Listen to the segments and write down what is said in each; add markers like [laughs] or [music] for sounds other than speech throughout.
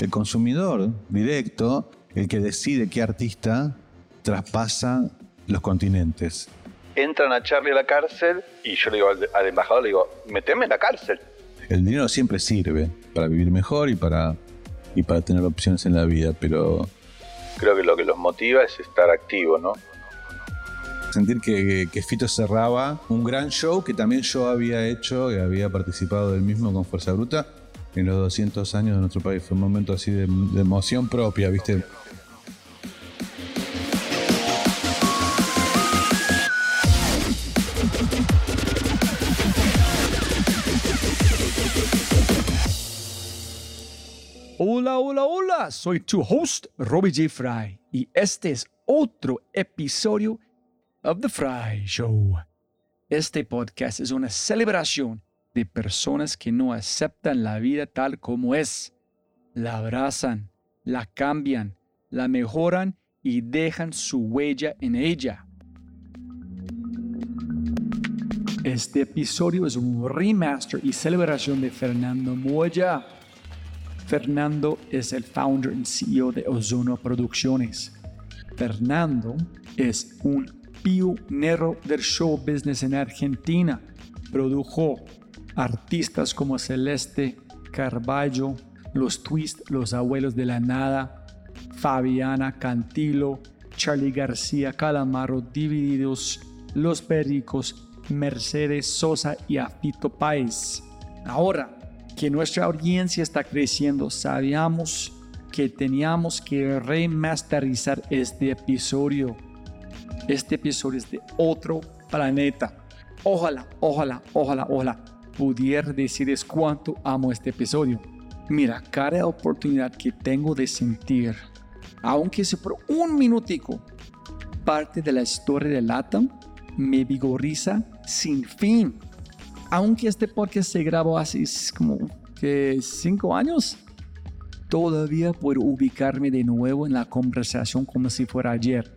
El consumidor directo, el que decide qué artista traspasa los continentes. Entran a Charlie a la cárcel y yo le digo al, al embajador, le digo, meteme en la cárcel. El dinero siempre sirve para vivir mejor y para, y para tener opciones en la vida, pero Creo que lo que los motiva es estar activo, ¿no? sentir que, que Fito cerraba un gran show que también yo había hecho y había participado del mismo con Fuerza Bruta en los 200 años de nuestro país. Fue un momento así de, emoción propia, ¿viste? Hola, hola, hola, soy tu host, Robbie J. Fry, y este es otro episodio of The Fry Show. Este podcast es una celebración de personas que no aceptan la vida tal como es. La abrazan, la cambian, la mejoran y dejan su huella en ella. Este episodio es un remaster y celebración de Fernando Moya. Fernando es el founder y CEO de Ozono Producciones. Fernando es un pionero del show business en Argentina. Produjo artistas como Celeste Carballo, Los Twist, Los Abuelos de la Nada, Fabiana Cantilo, Charlie García Calamaro, Divididos, Los Pericos, Mercedes Sosa y Afito Páez. Ahora que nuestra audiencia está creciendo, sabíamos que teníamos que remasterizar este episodio. Este episodio es de otro planeta. Ojalá, ojalá, ojalá, ojalá pudiera decirles cuánto amo este episodio. Mira, cada oportunidad que tengo de sentir, aunque sea por un minutico, parte de la historia de Latam, me vigoriza sin fin. Aunque este podcast se grabó hace como que cinco años, todavía puedo ubicarme de nuevo en la conversación como si fuera ayer.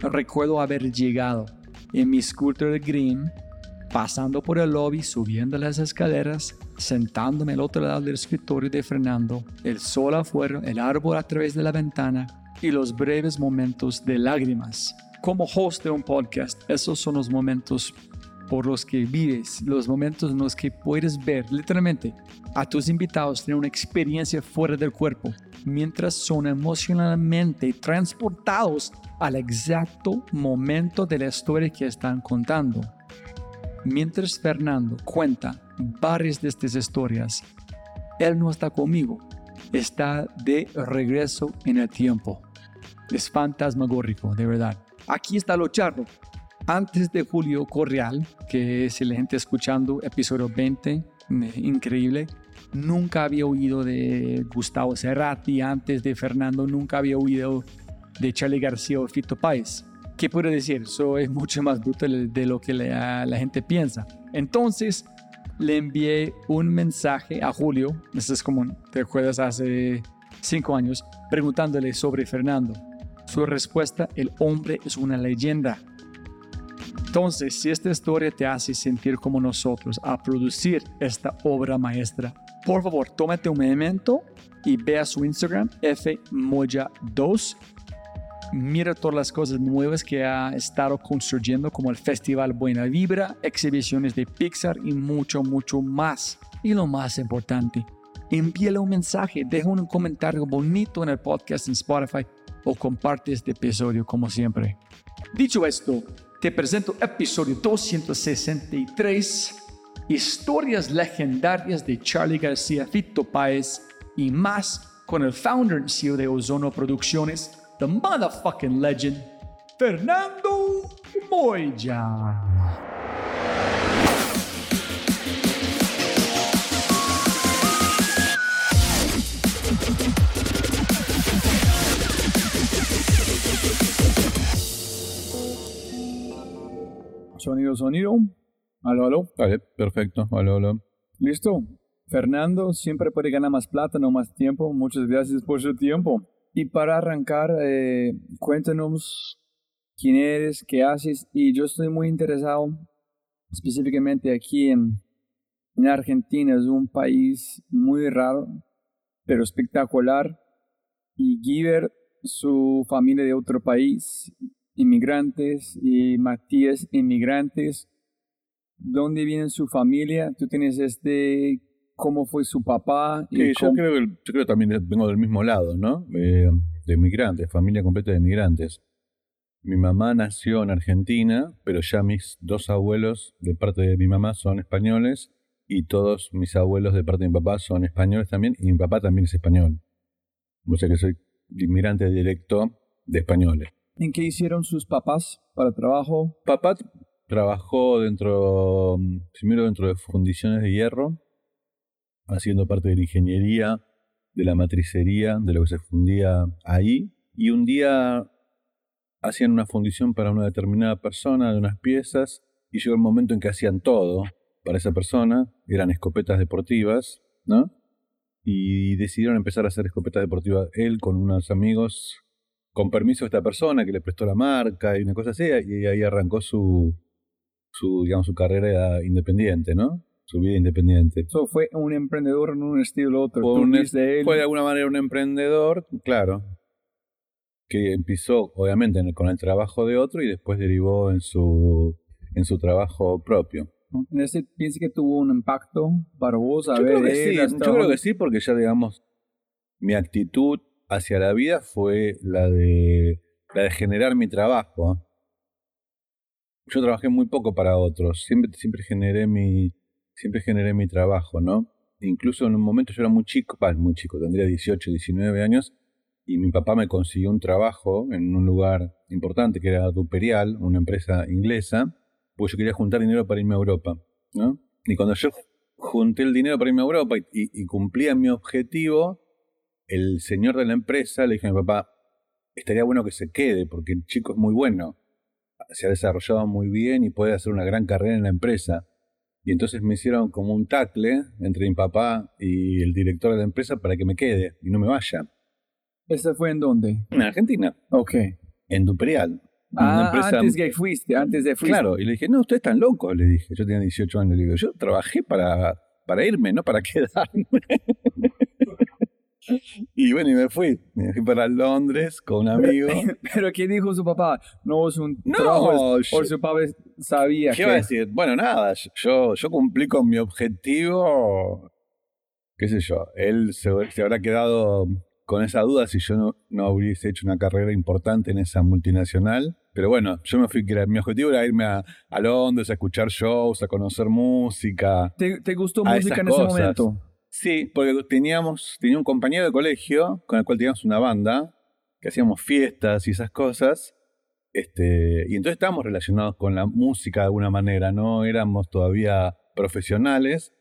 Recuerdo haber llegado en mi scooter green, pasando por el lobby, subiendo las escaleras, sentándome al otro lado del escritorio de Fernando, el sol afuera, el árbol a través de la ventana y los breves momentos de lágrimas. Como host de un podcast, esos son los momentos por los que vives, los momentos en los que puedes ver literalmente a tus invitados tener una experiencia fuera del cuerpo, mientras son emocionalmente transportados al exacto momento de la historia que están contando. Mientras Fernando cuenta varias de estas historias, él no está conmigo, está de regreso en el tiempo. Es fantasmagórico, de verdad. Aquí está lo charro. Antes de Julio Correal, que es el gente escuchando episodio 20, eh, increíble. Nunca había oído de Gustavo Cerrati, antes de Fernando nunca había oído de Charlie García o Fito Páez. ¿Qué puedo decir? Eso es mucho más brutal de lo que la, la gente piensa. Entonces, le envié un mensaje a Julio, esto es como, te acuerdas, hace cinco años, preguntándole sobre Fernando. Su respuesta, el hombre es una leyenda. Entonces, si esta historia te hace sentir como nosotros a producir esta obra maestra, por favor, tómate un momento y ve a su Instagram, fmoya2. Mira todas las cosas nuevas que ha estado construyendo, como el Festival Buena Vibra, exhibiciones de Pixar y mucho, mucho más. Y lo más importante, envíale un mensaje, deja un comentario bonito en el podcast en Spotify o comparte este episodio como siempre. Dicho esto, te presento episodio 263, historias legendarias de Charlie García, Fito Páez y más con el founder and CEO de Ozono Producciones, the motherfucking legend, Fernando Moya. Sonido, sonido. Aló, aló. Vale, perfecto. Hola, hola. Listo. Fernando siempre puede ganar más plata, no más tiempo. Muchas gracias por su tiempo. Y para arrancar, eh, cuéntanos quién eres, qué haces. Y yo estoy muy interesado específicamente aquí en en Argentina es un país muy raro, pero espectacular. Y Giver, su familia de otro país, inmigrantes, y Matías, inmigrantes. ¿Dónde viene su familia? Tú tienes este, cómo fue su papá. Sí, yo, creo que, yo creo también vengo del mismo lado, ¿no? Eh, de inmigrantes, familia completa de inmigrantes. Mi mamá nació en Argentina, pero ya mis dos abuelos de parte de mi mamá son españoles y todos mis abuelos de parte de mi papá son españoles también y mi papá también es español. O sea que soy inmigrante directo de españoles. ¿En qué hicieron sus papás para trabajo? Papá trabajó dentro, primero dentro de fundiciones de hierro, haciendo parte de la ingeniería, de la matricería, de lo que se fundía ahí. Y un día hacían una fundición para una determinada persona de unas piezas y llegó el momento en que hacían todo para esa persona, eran escopetas deportivas, ¿no? Y decidieron empezar a hacer escopetas deportivas él con unos amigos, con permiso de esta persona que le prestó la marca y una cosa así, y ahí arrancó su, su digamos, su carrera independiente, ¿no? Su vida independiente. Eso fue un emprendedor en un estilo otro. Fue de alguna manera un emprendedor, claro, que empezó obviamente con el trabajo de otro y después derivó en su, en su trabajo propio. ¿En ese piensa que tuvo un impacto para vos? A yo, ver, creo que sí, yo creo que sí, porque ya digamos, mi actitud hacia la vida fue la de, la de generar mi trabajo. Yo trabajé muy poco para otros, siempre, siempre, generé, mi, siempre generé mi trabajo, ¿no? Incluso en un momento yo era muy chico, muy chico, tendría 18, 19 años, y mi papá me consiguió un trabajo en un lugar importante que era Duperial, una empresa inglesa, pues yo quería juntar dinero para irme a Europa, ¿no? Y cuando yo junté el dinero para irme a Europa y, cumplía mi objetivo, el señor de la empresa le dije a mi papá, estaría bueno que se quede porque el chico es muy bueno, se ha desarrollado muy bien y puede hacer una gran carrera en la empresa. Y entonces me hicieron como un tacle entre mi papá y el director de la empresa para que me quede y no me vaya. ¿Ese fue en dónde? En Argentina. Ok. En Duperial. Ah, antes que fuiste, antes de fuiste. Claro, y le dije, no, ustedes están locos, le dije. Yo tenía 18 años, le digo, yo trabajé para, para irme, no para [laughs] quedarme. [laughs] y bueno, y me fui. Me fui para Londres con un amigo. Pero [laughs] ¿qué dijo su papá? No es un no, trabajo, o su papá sabía ¿Qué que... iba a decir? Bueno, nada, yo, yo cumplí con mi objetivo. ¿Qué sé yo? Él se, se habrá quedado con esa duda si yo no, no, hubiese hecho una carrera importante en esa multinacional. Pero bueno, yo me fui, mi objetivo era irme a, a Londres a escuchar shows, a conocer música. ¿Te, te gustó música en ese momento? Sí, porque teníamos, tenía un compañero de colegio con el cual teníamos una banda, que hacíamos fiestas y esas cosas. Este, y entonces estábamos relacionados con la música de alguna manera, no éramos todavía profesionales,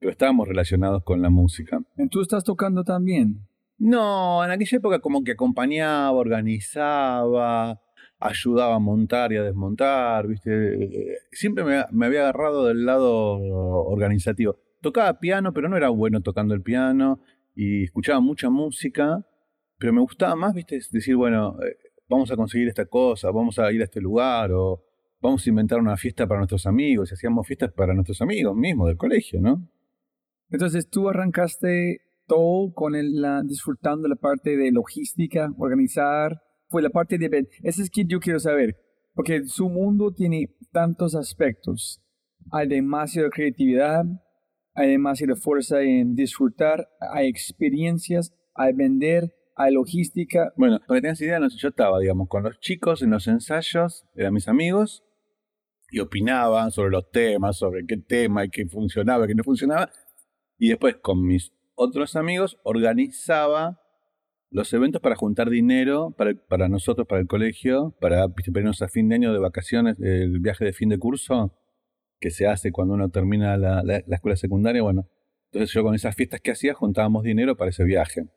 pero estábamos relacionados con la música. ¿Tú estás tocando también? No, en aquella época como que acompañaba, organizaba, ayudaba a montar y a desmontar, ¿viste? Siempre me, había agarrado del lado organizativo. Tocaba piano, pero no era bueno tocando el piano y escuchaba mucha música, pero me gustaba más, ¿viste? Decir, bueno, eh, vamos a conseguir esta cosa, vamos a ir a este lugar o vamos a inventar una fiesta para nuestros amigos hacíamos fiestas para nuestros amigos mismos del colegio, ¿no? Entonces tú arrancaste todo con el, la, disfrutando la parte de logística, organizar, fue la parte de... Ese es que yo quiero saber, porque su mundo tiene tantos aspectos. Hay demasiada creatividad, hay demasiada fuerza en disfrutar, hay experiencias, hay vender, hay logística. Bueno, para que tengas idea, yo estaba, digamos, con los chicos en los ensayos, eran mis amigos, y opinaban sobre los temas, sobre qué tema y qué funcionaba, qué no funcionaba. Y después con mis otros amigos organizaba los eventos para juntar dinero para, para nosotros, para el colegio, para, irnos a fin de año de vacaciones, el viaje de fin de curso que se hace cuando uno termina la, la, escuela secundaria. Bueno, entonces yo con esas fiestas que hacía juntábamos dinero para ese viaje.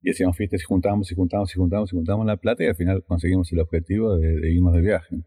Y hacíamos fiestas y juntábamos y juntábamos y juntábamos y juntábamos la plata y al final conseguimos el objetivo de irnos de viaje.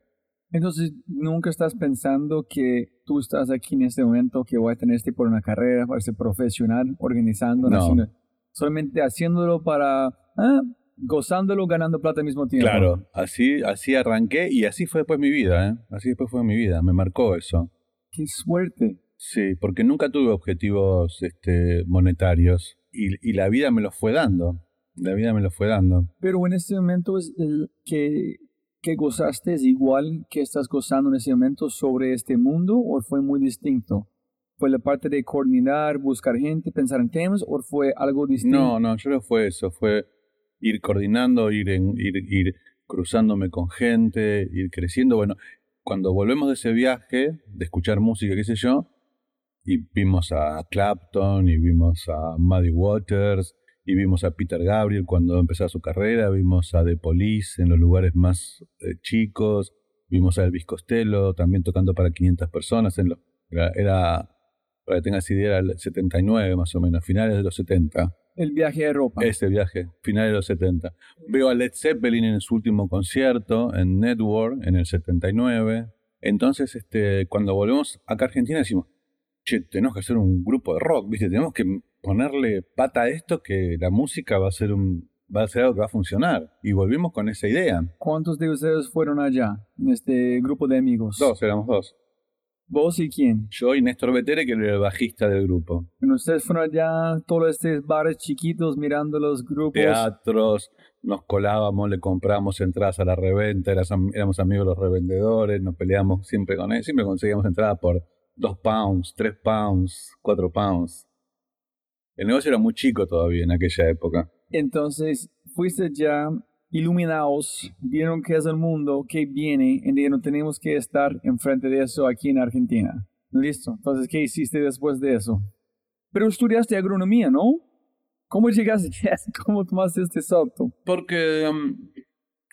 Entonces, nunca estás pensando que tú estás aquí en este momento, que voy a tener este por una carrera, para ser profesional, organizando, no. solamente haciéndolo para, ah, gozándolo, ganando plata al mismo tiempo. Claro, así, así arranqué y así fue después mi vida, ¿eh? Así después fue mi vida, me marcó eso. Qué suerte. Sí, porque nunca tuve objetivos este, monetarios y, y la vida me los fue dando. La vida me lo fue dando. Pero en este momento es el que, que gozaste es igual que estás gozando en ese momento sobre este mundo o fue muy distinto? ¿Fue la parte de coordinar, buscar gente, pensar en temas o fue algo distinto? No, no, yo no fue eso, fue ir coordinando, ir, en, ir, ir cruzándome con gente, ir creciendo. Bueno, cuando volvemos de ese viaje, de escuchar música, qué sé yo, y vimos a Clapton, y vimos a Muddy Waters, y vimos a Peter Gabriel cuando empezaba su carrera, vimos a The Police en los lugares más eh, chicos, vimos a Elvis Costello también tocando para 500 personas, en lo, era, era, para que tengas idea, era el 79 más o menos, finales de los 70. El viaje a Europa. Ese viaje, finales de los 70. Veo a Led Zeppelin en su último concierto en Network en el 79. Entonces, este, cuando volvemos acá a Argentina decimos, che, tenemos que hacer un grupo de rock, ¿viste? Tenemos que ponerle pata a esto que la música va a ser un va a ser algo que va a funcionar. Y volvimos con esa idea. ¿Cuántos de ustedes fueron allá en este grupo de amigos? Dos, éramos dos. ¿Vos y quién? Yo y Néstor Betere, que era el bajista del grupo. Bueno, ustedes fueron allá, todos estos bares chiquitos mirando los grupos. Teatros, nos colábamos, le compramos entradas a la reventa, éramos amigos de los revendedores, nos peleamos siempre con él, siempre conseguíamos entradas por dos pounds, tres pounds, cuatro pounds. El negocio era muy chico todavía en aquella época. Entonces, fuiste ya iluminados, vieron que es el mundo que viene, y no tenemos que estar enfrente de eso aquí en Argentina. Listo. Entonces, ¿qué hiciste después de eso? Pero estudiaste agronomía, ¿no? ¿Cómo llegaste? [laughs] ¿Cómo tomaste este salto? Porque um,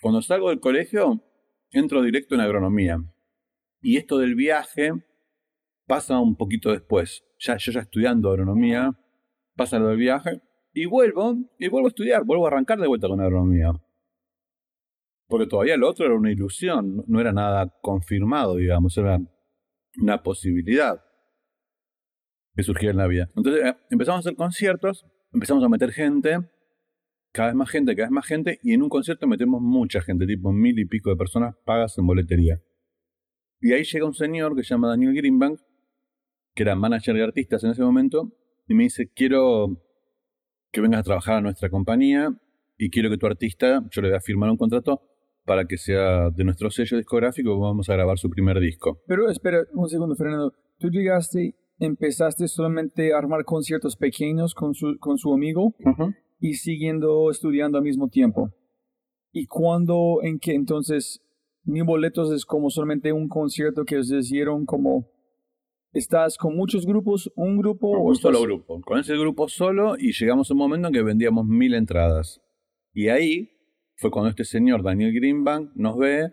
cuando salgo del colegio, entro directo en agronomía. Y esto del viaje pasa un poquito después. Ya, yo ya estudiando agronomía, pasa lo del viaje, y vuelvo, y vuelvo a estudiar, vuelvo a arrancar de vuelta con agronomía. Porque todavía lo otro era una ilusión, no era nada confirmado, digamos, era una posibilidad que surgía en la vida. Entonces eh, empezamos a hacer conciertos, empezamos a meter gente, cada vez más gente, cada vez más gente, y en un concierto metemos mucha gente, tipo mil y pico de personas pagas en boletería. Y ahí llega un señor que se llama Daniel Greenbank, que era manager de artistas en ese momento, y me dice, quiero que vengas a trabajar a nuestra compañía y quiero que tu artista, yo le voy a firmar un contrato para que sea de nuestro sello discográfico vamos a grabar su primer disco. Pero espera un segundo, Fernando. Tú llegaste, empezaste solamente a armar conciertos pequeños con su, con su amigo y siguiendo estudiando al mismo tiempo. ¿Y cuándo, en qué entonces, mi boletos es como solamente un concierto que os hicieron como ¿Estás con muchos grupos, un grupo o un solo grupo? Con ese grupo solo y llegamos a un momento en que vendíamos mil entradas. Y ahí fue cuando este señor, Daniel Greenbank, nos ve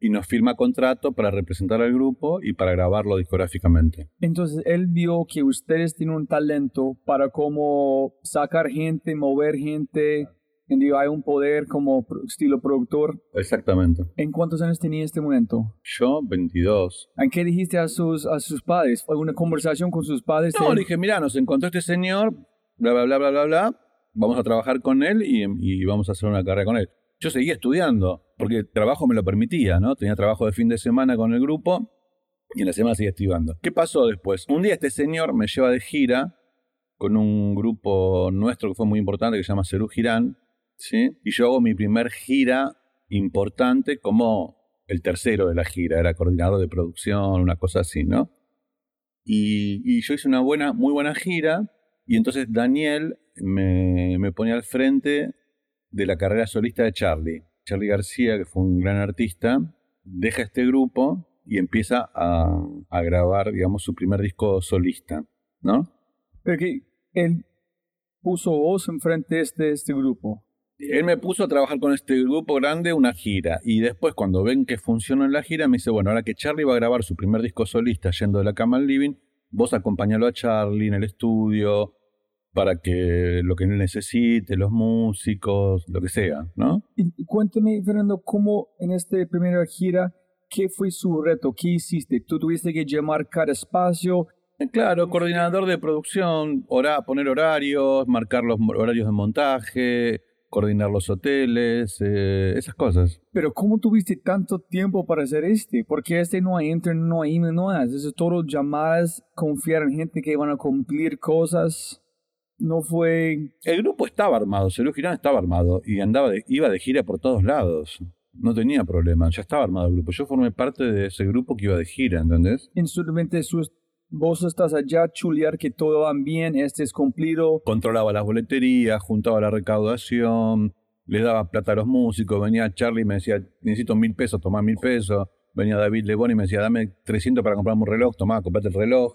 y nos firma contrato para representar al grupo y para grabarlo discográficamente. Entonces él vio que ustedes tienen un talento para cómo sacar gente, mover gente, hay un poder como estilo productor. Exactamente. ¿En cuántos años tenía en este momento? Yo, 22. ¿En qué dijiste a sus, a sus padres? ¿Fue una conversación con sus padres? No, le dije, mira, nos encontró este señor, bla, bla, bla, bla, bla, bla. Vamos a trabajar con él y, y vamos a hacer una carrera con él. Yo seguía estudiando, porque el trabajo me lo permitía, ¿no? Tenía trabajo de fin de semana con el grupo y en la semana seguía estudiando. ¿Qué pasó después? Un día este señor me lleva de gira con un grupo nuestro que fue muy importante que se llama Cerú Girán, ¿sí? Y yo hago mi primer gira importante como el tercero de la gira, era coordinador de producción, una cosa así, ¿no? Y, yo hice una buena, muy buena gira, y entonces Daniel me, me pone al frente de la carrera solista de Charlie. Charlie García, que fue un gran artista, deja este grupo y empieza a, a grabar, digamos, su primer disco solista, ¿no? Pero que él puso voz enfrente de este, este grupo él me puso a trabajar con este grupo grande una gira y después cuando ven que funcionó en la gira me dice, bueno, ahora que Charlie va a grabar su primer disco solista yendo de la cama al living, vos acompañalo a Charlie en el estudio para que lo que necesite, los músicos, lo que sea, ¿no? Y cuéntame, Fernando, ¿cómo en esta primera gira, qué fue su reto? ¿Qué hiciste? ¿Tú tuviste que llamar cada espacio? Claro, coordinador de producción, poner horarios, marcar los horarios de montaje, coordinar los hoteles, eh, esas cosas. Pero ¿cómo tuviste tanto tiempo para hacer este? Porque este no hay internet, no hay email, no hay. Eso es todo llamadas, confiar en gente que van a cumplir cosas. No fue... El grupo estaba armado, Sergio Girán estaba armado y andaba de- iba de gira por todos lados. No tenía problema, ya estaba armado el grupo. Yo formé parte de ese grupo que iba de gira, ¿entendés? en solamente sus... Vos estás allá, chulear que todo va bien, este es cumplido. Controlaba las boleterías, juntaba la recaudación, le daba plata a los músicos. Venía Charlie y me decía, necesito mil pesos, tomá mil pesos. Venía David Lebón y me decía, dame 300 para comprarme un reloj, tomá, comprate el reloj.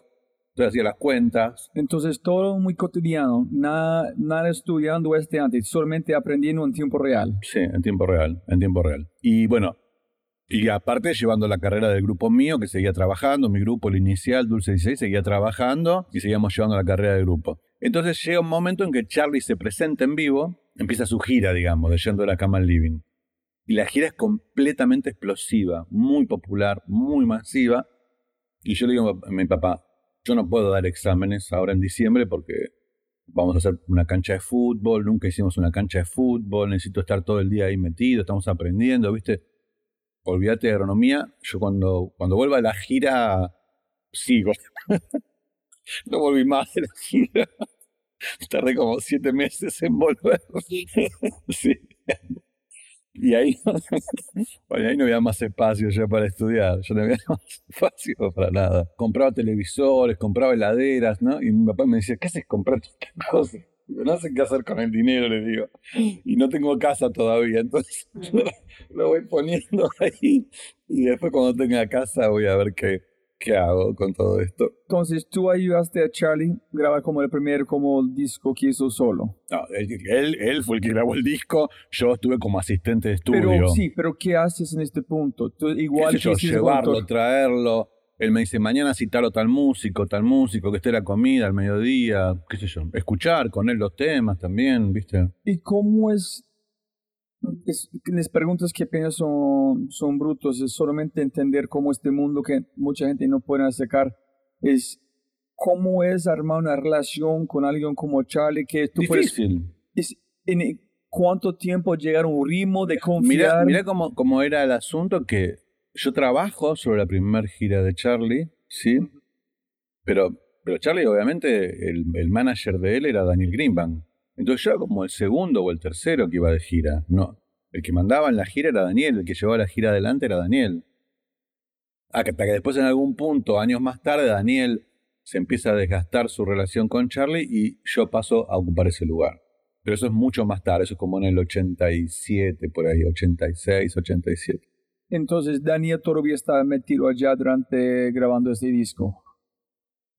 Entonces hacía las cuentas. Entonces todo muy cotidiano, nada, nada estudiando este antes, solamente aprendiendo en tiempo real. Sí, en tiempo real, en tiempo real. Y bueno, y aparte llevando la carrera del grupo mío, que seguía trabajando, mi grupo, el inicial, Dulce 16, seguía trabajando y seguíamos llevando la carrera del grupo. Entonces llega un momento en que Charlie se presenta en vivo, empieza su gira, digamos, de Yendo de la Cama al Living. Y la gira es completamente explosiva, muy popular, muy masiva. Y yo le digo a mi papá, yo no puedo dar exámenes ahora en diciembre porque vamos a hacer una cancha de fútbol, nunca hicimos una cancha de fútbol, necesito estar todo el día ahí metido, estamos aprendiendo, ¿viste? Olvídate de agronomía, yo cuando, cuando vuelva a la gira, sigo. [laughs] no volví más de la gira. Tardé como siete meses en volver. sí. [laughs] Y ahí, [laughs] ahí no había más espacio ya para estudiar, yo no había [laughs] más espacio para nada. Compraba televisores, compraba heladeras, ¿no? Y mi papá me decía, ¿qué haces comprar todas [laughs] estas cosas? No sé qué hacer con el dinero, le digo. Y no tengo casa todavía, entonces lo voy poniendo ahí. Y después cuando tenga casa voy a ver qué, qué hago con todo esto. Entonces tú ayudaste a Charlie a grabar como el primer como disco que hizo solo. No, él, él, él fue el que grabó el disco, yo estuve como asistente de estudio. Pero sí, pero ¿qué haces en este punto? Tú, igual yo, que hiciste llevarlo, traerlo. Él me dice, mañana citarlo tal músico, tal músico, que esté la comida al mediodía, qué sé yo. Escuchar con él los temas también, ¿viste? ¿Y cómo es? Es las preguntas que apenas son, son brutos, es solamente entender cómo este mundo que mucha gente no puede sacar es cómo es armar una relación con alguien como Charlie que tú puedes Difícil. es, en cuánto tiempo llegar a un ritmo de confiar mirá cómo, cómo era el asunto que yo trabajo sobre la primera gira de Charlie, ¿sí? Pero, pero Charlie, obviamente, el, el manager de él era Daniel Greenbank. Entonces yo era como el segundo o el tercero que iba de gira. No, el que mandaba en la gira era Daniel, el que llevaba la gira adelante era Daniel. Hasta que después en algún punto, años más tarde, Daniel se empieza a desgastar su relación con Charlie y yo paso a ocupar ese lugar. Pero eso es mucho más tarde, eso es como en el 87, por ahí, 86, 87. entonces Daniel todavía está metido allá durante grabando este disco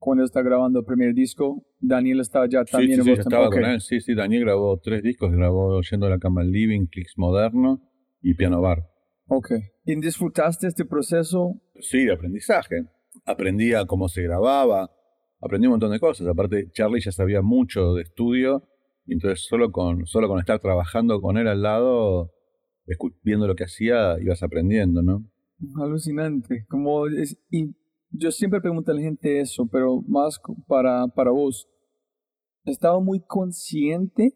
cuando está grabando el primer disco Daniel allá Sí, también sí, en sí, yo Boston. estaba Ok. con él. Sí, sí, Daniel grabó tres discos, grabó Yendo a la cama al living, Clicks Moderno y Piano Bar. Ok. ¿Y disfrutaste este proceso? Sí, de aprendizaje. Aprendía cómo se grababa, aprendí un montón de cosas. Aparte, Charlie ya sabía mucho de estudio, y entonces solo con, solo con estar trabajando con él al lado, viendo lo que hacía, ibas aprendiendo, ¿no? Alucinante. Como es, y yo siempre pregunto a la gente eso, pero más para, para vos. ¿Estabas muy consciente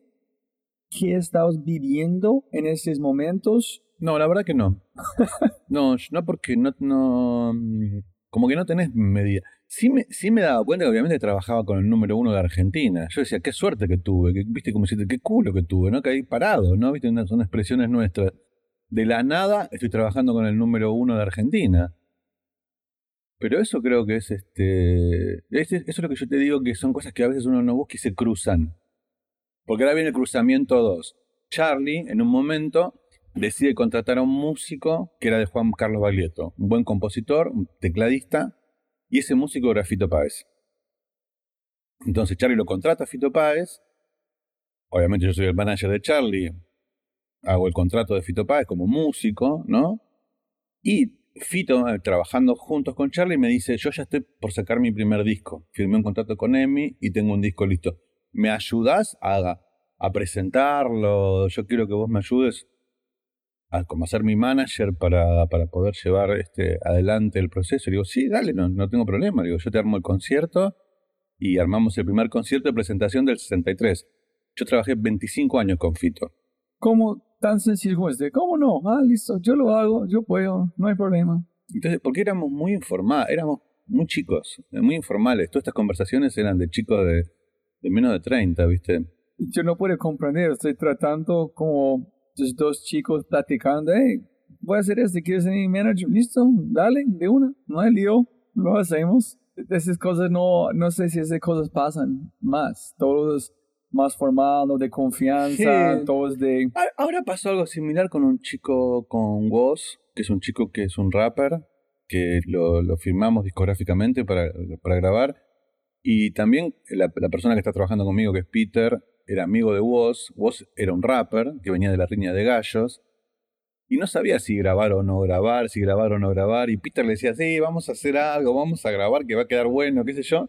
que estabas viviendo en esos momentos? No, la verdad que no. [laughs] No, no porque no, no mm, como que no tenés medida. Sí me, sí me daba cuenta que obviamente trabajaba con el número uno de Argentina. Yo decía, qué suerte que tuve, que, viste como si qué culo que tuve, ¿no? Que ahí parado, ¿no? Viste, son expresiones nuestras. De la nada estoy trabajando con el número uno de Argentina. Pero eso creo que es este. es- eso es lo que yo te digo que son cosas que a veces uno no busca y se cruzan. Porque ahora viene el cruzamiento 2. Charlie, en un momento, decide contratar a un músico que era de Juan Carlos Baglietto, un buen compositor, un tecladista, y ese músico era Fito Páez. Entonces Charlie lo contrata a Fito Páez. Obviamente yo soy el manager de Charlie. Hago el contrato de Fito Páez como músico, ¿no? Y Fito, eh, trabajando juntos con Charlie, me dice, yo ya estoy por sacar mi primer disco. Firmé un contrato con EMI y tengo un disco listo. ¿Me ayudás a, a presentarlo? Yo quiero que vos me ayudes a como ser mi manager para, para poder llevar este, adelante el proceso. Le digo, sí, dale, no, no tengo problema. Le digo, yo te armo el concierto y armamos el primer concierto de presentación del 63. Yo trabajé 25 años con Fito. ¿Cómo tan sencillo como este? ¿Cómo no? Ah, listo, yo lo hago, yo puedo, no hay problema. Entonces, porque éramos muy informales, éramos muy chicos, muy informales. Todas estas conversaciones eran de chicos de, de menos de 30, ¿viste? Yo no puedo comprender, estoy tratando como los dos chicos platicando, hey, voy a hacer esto, ¿quieres ser mi manager? Listo, dale, de una, no hay lío, lo hacemos. Esas cosas no, no sé si esas cosas pasan más, todos más formado, de confianza, Sí. todos de... Ahora pasó algo similar con un chico con Woz, que es un chico que es un rapper, que lo, lo firmamos discográficamente para, para grabar. Y también la, la persona que está trabajando conmigo, que es Peter, era amigo de Woz. Woz era un rapper que venía de la riña de gallos. Y no sabía si grabar o no grabar, si grabar o no grabar. Y Peter le decía, sí, vamos a hacer algo, vamos a grabar que va a quedar bueno, qué sé yo.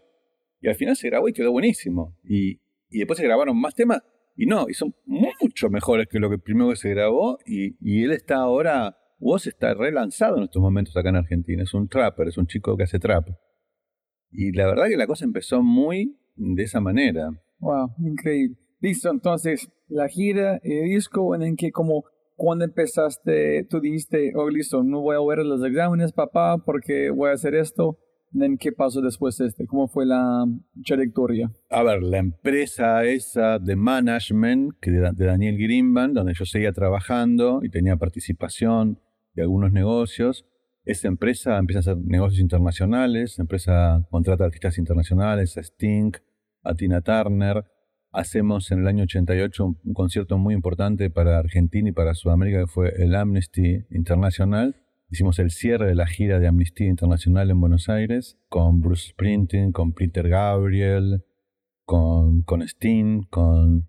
Y al final se grabó y quedó buenísimo. Y, y después se grabaron más temas y no, y son mucho mejores que lo que primero que se grabó. Y, y él está ahora, Woz está relanzado en estos momentos acá en Argentina. Es un trapper, es un chico que hace trap. Y la verdad que la cosa empezó muy de esa manera. Wow, increíble. Listo, entonces, la gira, el disco, en que como cuando empezaste, tú dijiste, oh, listo, no voy a ver los exámenes, papá, porque voy a hacer esto. ¿En qué pasó después de este? ¿Cómo fue la trayectoria? A ver, la empresa esa de management que de, de Daniel Greenban, donde yo seguía trabajando y tenía participación de algunos negocios, esa empresa empieza a hacer negocios internacionales, esa empresa contrata artistas internacionales, a Sting, a Tina Turner. Hacemos en el año 88 un, un concierto muy importante para Argentina y para Sudamérica que fue el Amnesty Internacional. Hicimos el cierre de la gira de Amnistía Internacional en Buenos Aires con Bruce Springsteen, con Peter Gabriel, con, con Sting, con,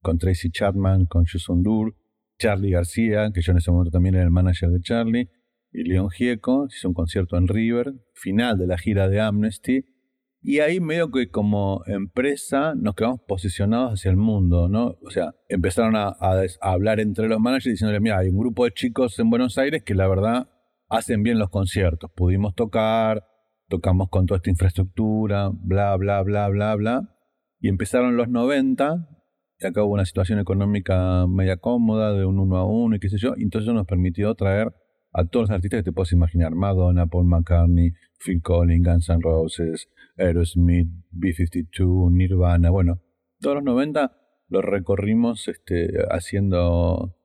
con Tracy Chapman, con Jason Dur, Charlie García, que yo en ese momento también era el manager de Charlie, y León Gieco. Hizo un concierto en River, final de la gira de Amnesty. Y ahí medio que como empresa nos quedamos posicionados hacia el mundo, ¿no? O sea, empezaron a, a a hablar entre los managers diciéndole, mira, hay un grupo de chicos en Buenos Aires que la verdad hacen bien los conciertos. Pudimos tocar, tocamos con toda esta infraestructura, bla, bla, bla, bla, bla. Y empezaron los 90, y acá hubo una situación económica media cómoda, de un uno a uno y qué sé yo, y entonces nos permitió traer a todos los artistas que te puedas imaginar. Madonna, Paul McCartney, Phil Collins, Guns N' Roses, Aerosmith, B-52, Nirvana, bueno, todos los 90 los recorrimos este, haciendo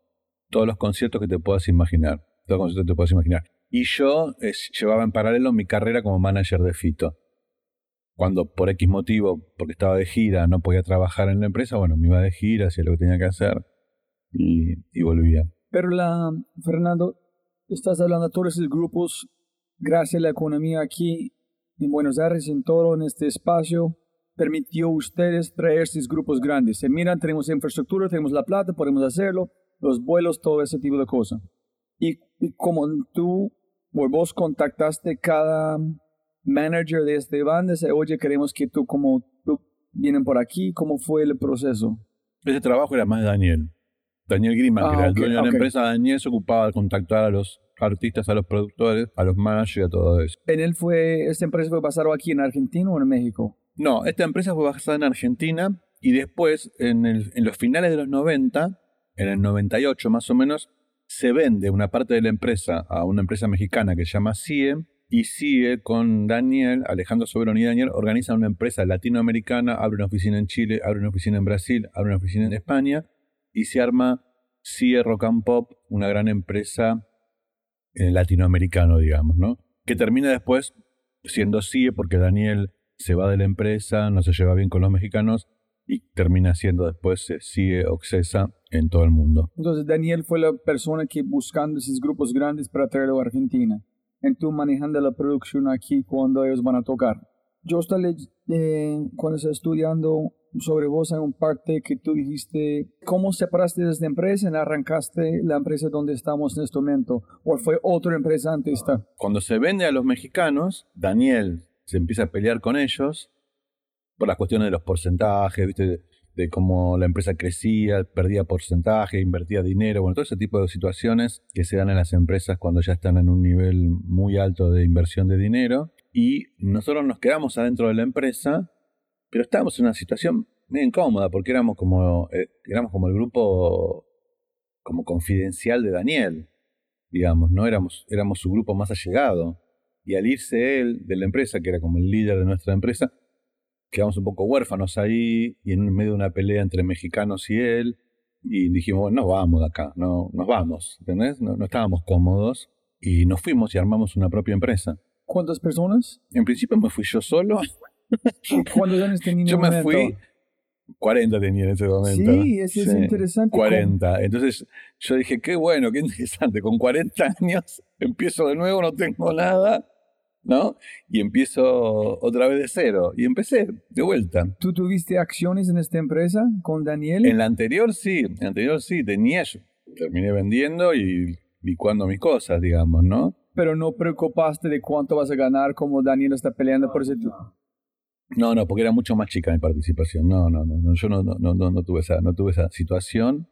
todos los conciertos que te puedas imaginar. Todos los conciertos que te puedas imaginar. Y yo llevaba en paralelo mi carrera como manager de Fito. Cuando por X motivo, porque estaba de gira, no podía trabajar en la empresa, bueno, me iba de gira, hacía lo que tenía que hacer y, y volvía. Pero la, Fernando, estás hablando de todos esos grupos, gracias a la economía aquí en Buenos Aires, en todo en este espacio, permitió a ustedes traer estos grupos grandes. Se miran, tenemos infraestructura, tenemos la plata, podemos hacerlo, los vuelos, todo ese tipo de cosas. Y, y como tú o vos contactaste cada manager de este banda, dice, oye, queremos que tú como tú vienen por aquí, ¿cómo fue el proceso? Ese trabajo era más de Daniel. Daniel Griman, Ah, que era el ok, dueño de ok. la empresa, Daniel se ocupaba de contactar a los artistas, a los productores, a los managers y a todo eso. ¿En él fue, esta empresa fue basada aquí en Argentina o en México? No, esta empresa fue basada en Argentina y después, en, el- en los finales de los 90, en el 98 más o menos, se vende una parte de la empresa a una empresa mexicana que se llama CIE y CIE con Daniel, Alejandro Soberón y Daniel organizan una empresa latinoamericana, abre una oficina en Chile, abre una oficina en Brasil, abre una oficina en España y se arma CIE Rock and Pop, una gran empresa latinoamericano, digamos, ¿no? Que termina después siendo CIE porque Daniel se va de la empresa, no se lleva bien con los mexicanos y termina siendo después eh, CIE Oxesa en todo el mundo. Entonces Daniel fue la persona que buscando esos grupos grandes para traerlo a Argentina. En tú manejando la producción aquí cuando ellos van a tocar. Yo estaba eh, cuando estaba estudiando sobre vos en un parte que tú dijiste, ¿cómo separaste de esta empresa y arrancaste la empresa donde estamos en este momento? ¿O fue otra empresa antes esta? Cuando se vende a los mexicanos, Daniel se empieza a pelear con ellos por las cuestiones de los porcentajes, ¿viste? De cómo la empresa crecía, perdía porcentaje, invertía dinero, bueno, todo ese tipo de situaciones que se dan en las empresas cuando ya están en un nivel muy alto de inversión de dinero. Y nosotros nos quedamos adentro de la empresa, pero estábamos en una situación medio incómoda porque éramos como, eh, éramos como el grupo como confidencial de Daniel, digamos, ¿no? Éramos, éramos su grupo más allegado. Y al irse él de la empresa, que era como el líder de nuestra empresa, quedamos un poco huérfanos ahí y en medio de una pelea entre mexicanos y él. Y dijimos, bueno, no vamos de acá, no, nos vamos, ¿entendés? No estábamos cómodos y nos fuimos y armamos una propia empresa. ¿Cuántas personas? En principio me fui yo solo. [laughs] ¿Cuántos años tenía en Yo me fui, 40 tenía en ese momento. Sí, ese es interesante. 40. Entonces yo dije, qué bueno, qué interesante. Con 40 años [laughs] empiezo de nuevo, no tengo nada, ¿no? Y empiezo otra vez de cero. Y empecé de vuelta. ¿Tú tuviste acciones en esta empresa con Daniel? En la anterior sí, en la anterior sí, tenía yo. Terminé vendiendo y licuando mis cosas, digamos, ¿no? Pero no preocupaste de cuánto vas a ganar como Daniel está peleando por ese... No, no, porque era mucho más chica mi participación. No, no, no, no yo no, no, no, no tuve esa, no tuve esa situación.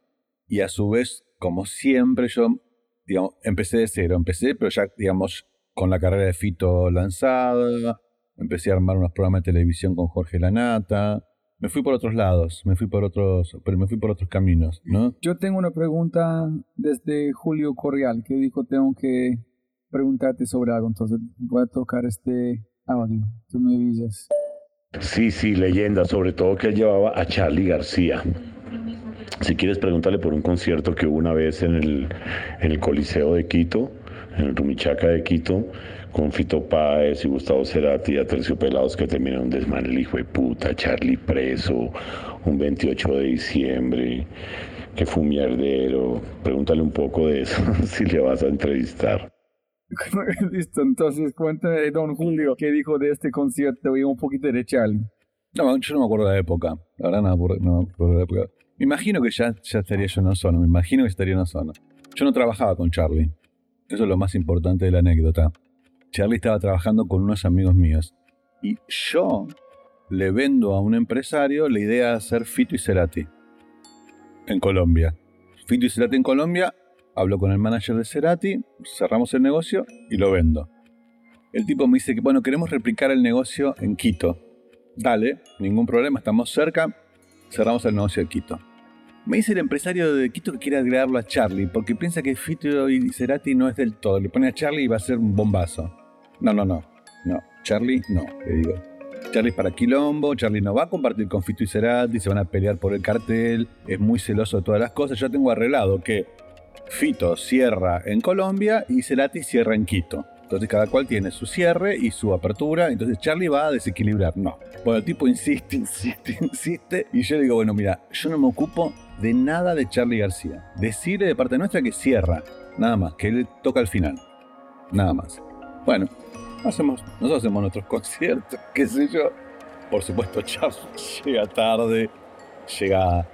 Y a su vez, como siempre, yo, digamos, empecé de cero. Empecé, pero ya, digamos, con la carrera de Fito lanzada. Empecé a armar unos programas de televisión con Jorge Lanata. Me fui por otros lados, me fui por otros, pero me fui por otros caminos, ¿no? Yo tengo una pregunta desde Julio Correal que dijo tengo que preguntarte sobre algo. Entonces voy a tocar este audio. Tú me avisas. Sí, sí, leyenda, sobre todo que él llevaba a Charlie García. Si quieres preguntarle por un concierto que hubo una vez en el, en el Coliseo de Quito, en el Rumichaca de Quito, con Fito Páez y Gustavo Cerati y Aterciopelados que terminaron de desman el hijo de puta, Charlie preso, un 28 de diciembre, que fue un mierdero. Pregúntale un poco de eso, [laughs] si le vas a entrevistar. [laughs] Listo, entonces cuéntame, don Julio, qué dijo de este concierto y un poquito de Charlie. No, yo no me acuerdo de la época. La verdad no no me acuerdo de la época. Me imagino que ya, ya estaría yo en Ozono. Me imagino que estaría en Ozono. Yo no trabajaba con Charlie. Eso es lo más importante de la anécdota. Charlie estaba trabajando con unos amigos míos. Y yo le vendo a un empresario la idea de hacer Fito y Cerati en Colombia. Fito y Cerati en Colombia, hablo con el manager de Cerati, cerramos el negocio y lo vendo. El tipo me dice que, bueno, queremos replicar el negocio en Quito. Dale, ningún problema, estamos cerca, cerramos el negocio de Quito. Me dice el empresario de Quito que quiere agregarlo a Charlie, porque piensa que Fito y Cerati no es del todo. Le pone a Charlie y va a ser un bombazo. No, no, no. No, Charlie no, le digo. Charlie es para Quilombo, Charlie no va a compartir con Fito y Cerati, se van a pelear por el cartel, es muy celoso de todas las cosas. Yo tengo arreglado que Fito cierra en Colombia y Cerati cierra en Quito. Entonces cada cual tiene su cierre y su apertura. Entonces Charlie va a desequilibrar. No. Bueno, el tipo insiste, [laughs] insiste, insiste. Y yo le digo, bueno, mira, yo no me ocupo de nada de Charlie García. Decirle de parte nuestra que cierra. Nada más, que él toca al final. Nada más. Bueno, hacemos, nosotros hacemos nuestros [laughs] conciertos, qué sé yo. Por supuesto, Charlie [laughs] llega tarde, llega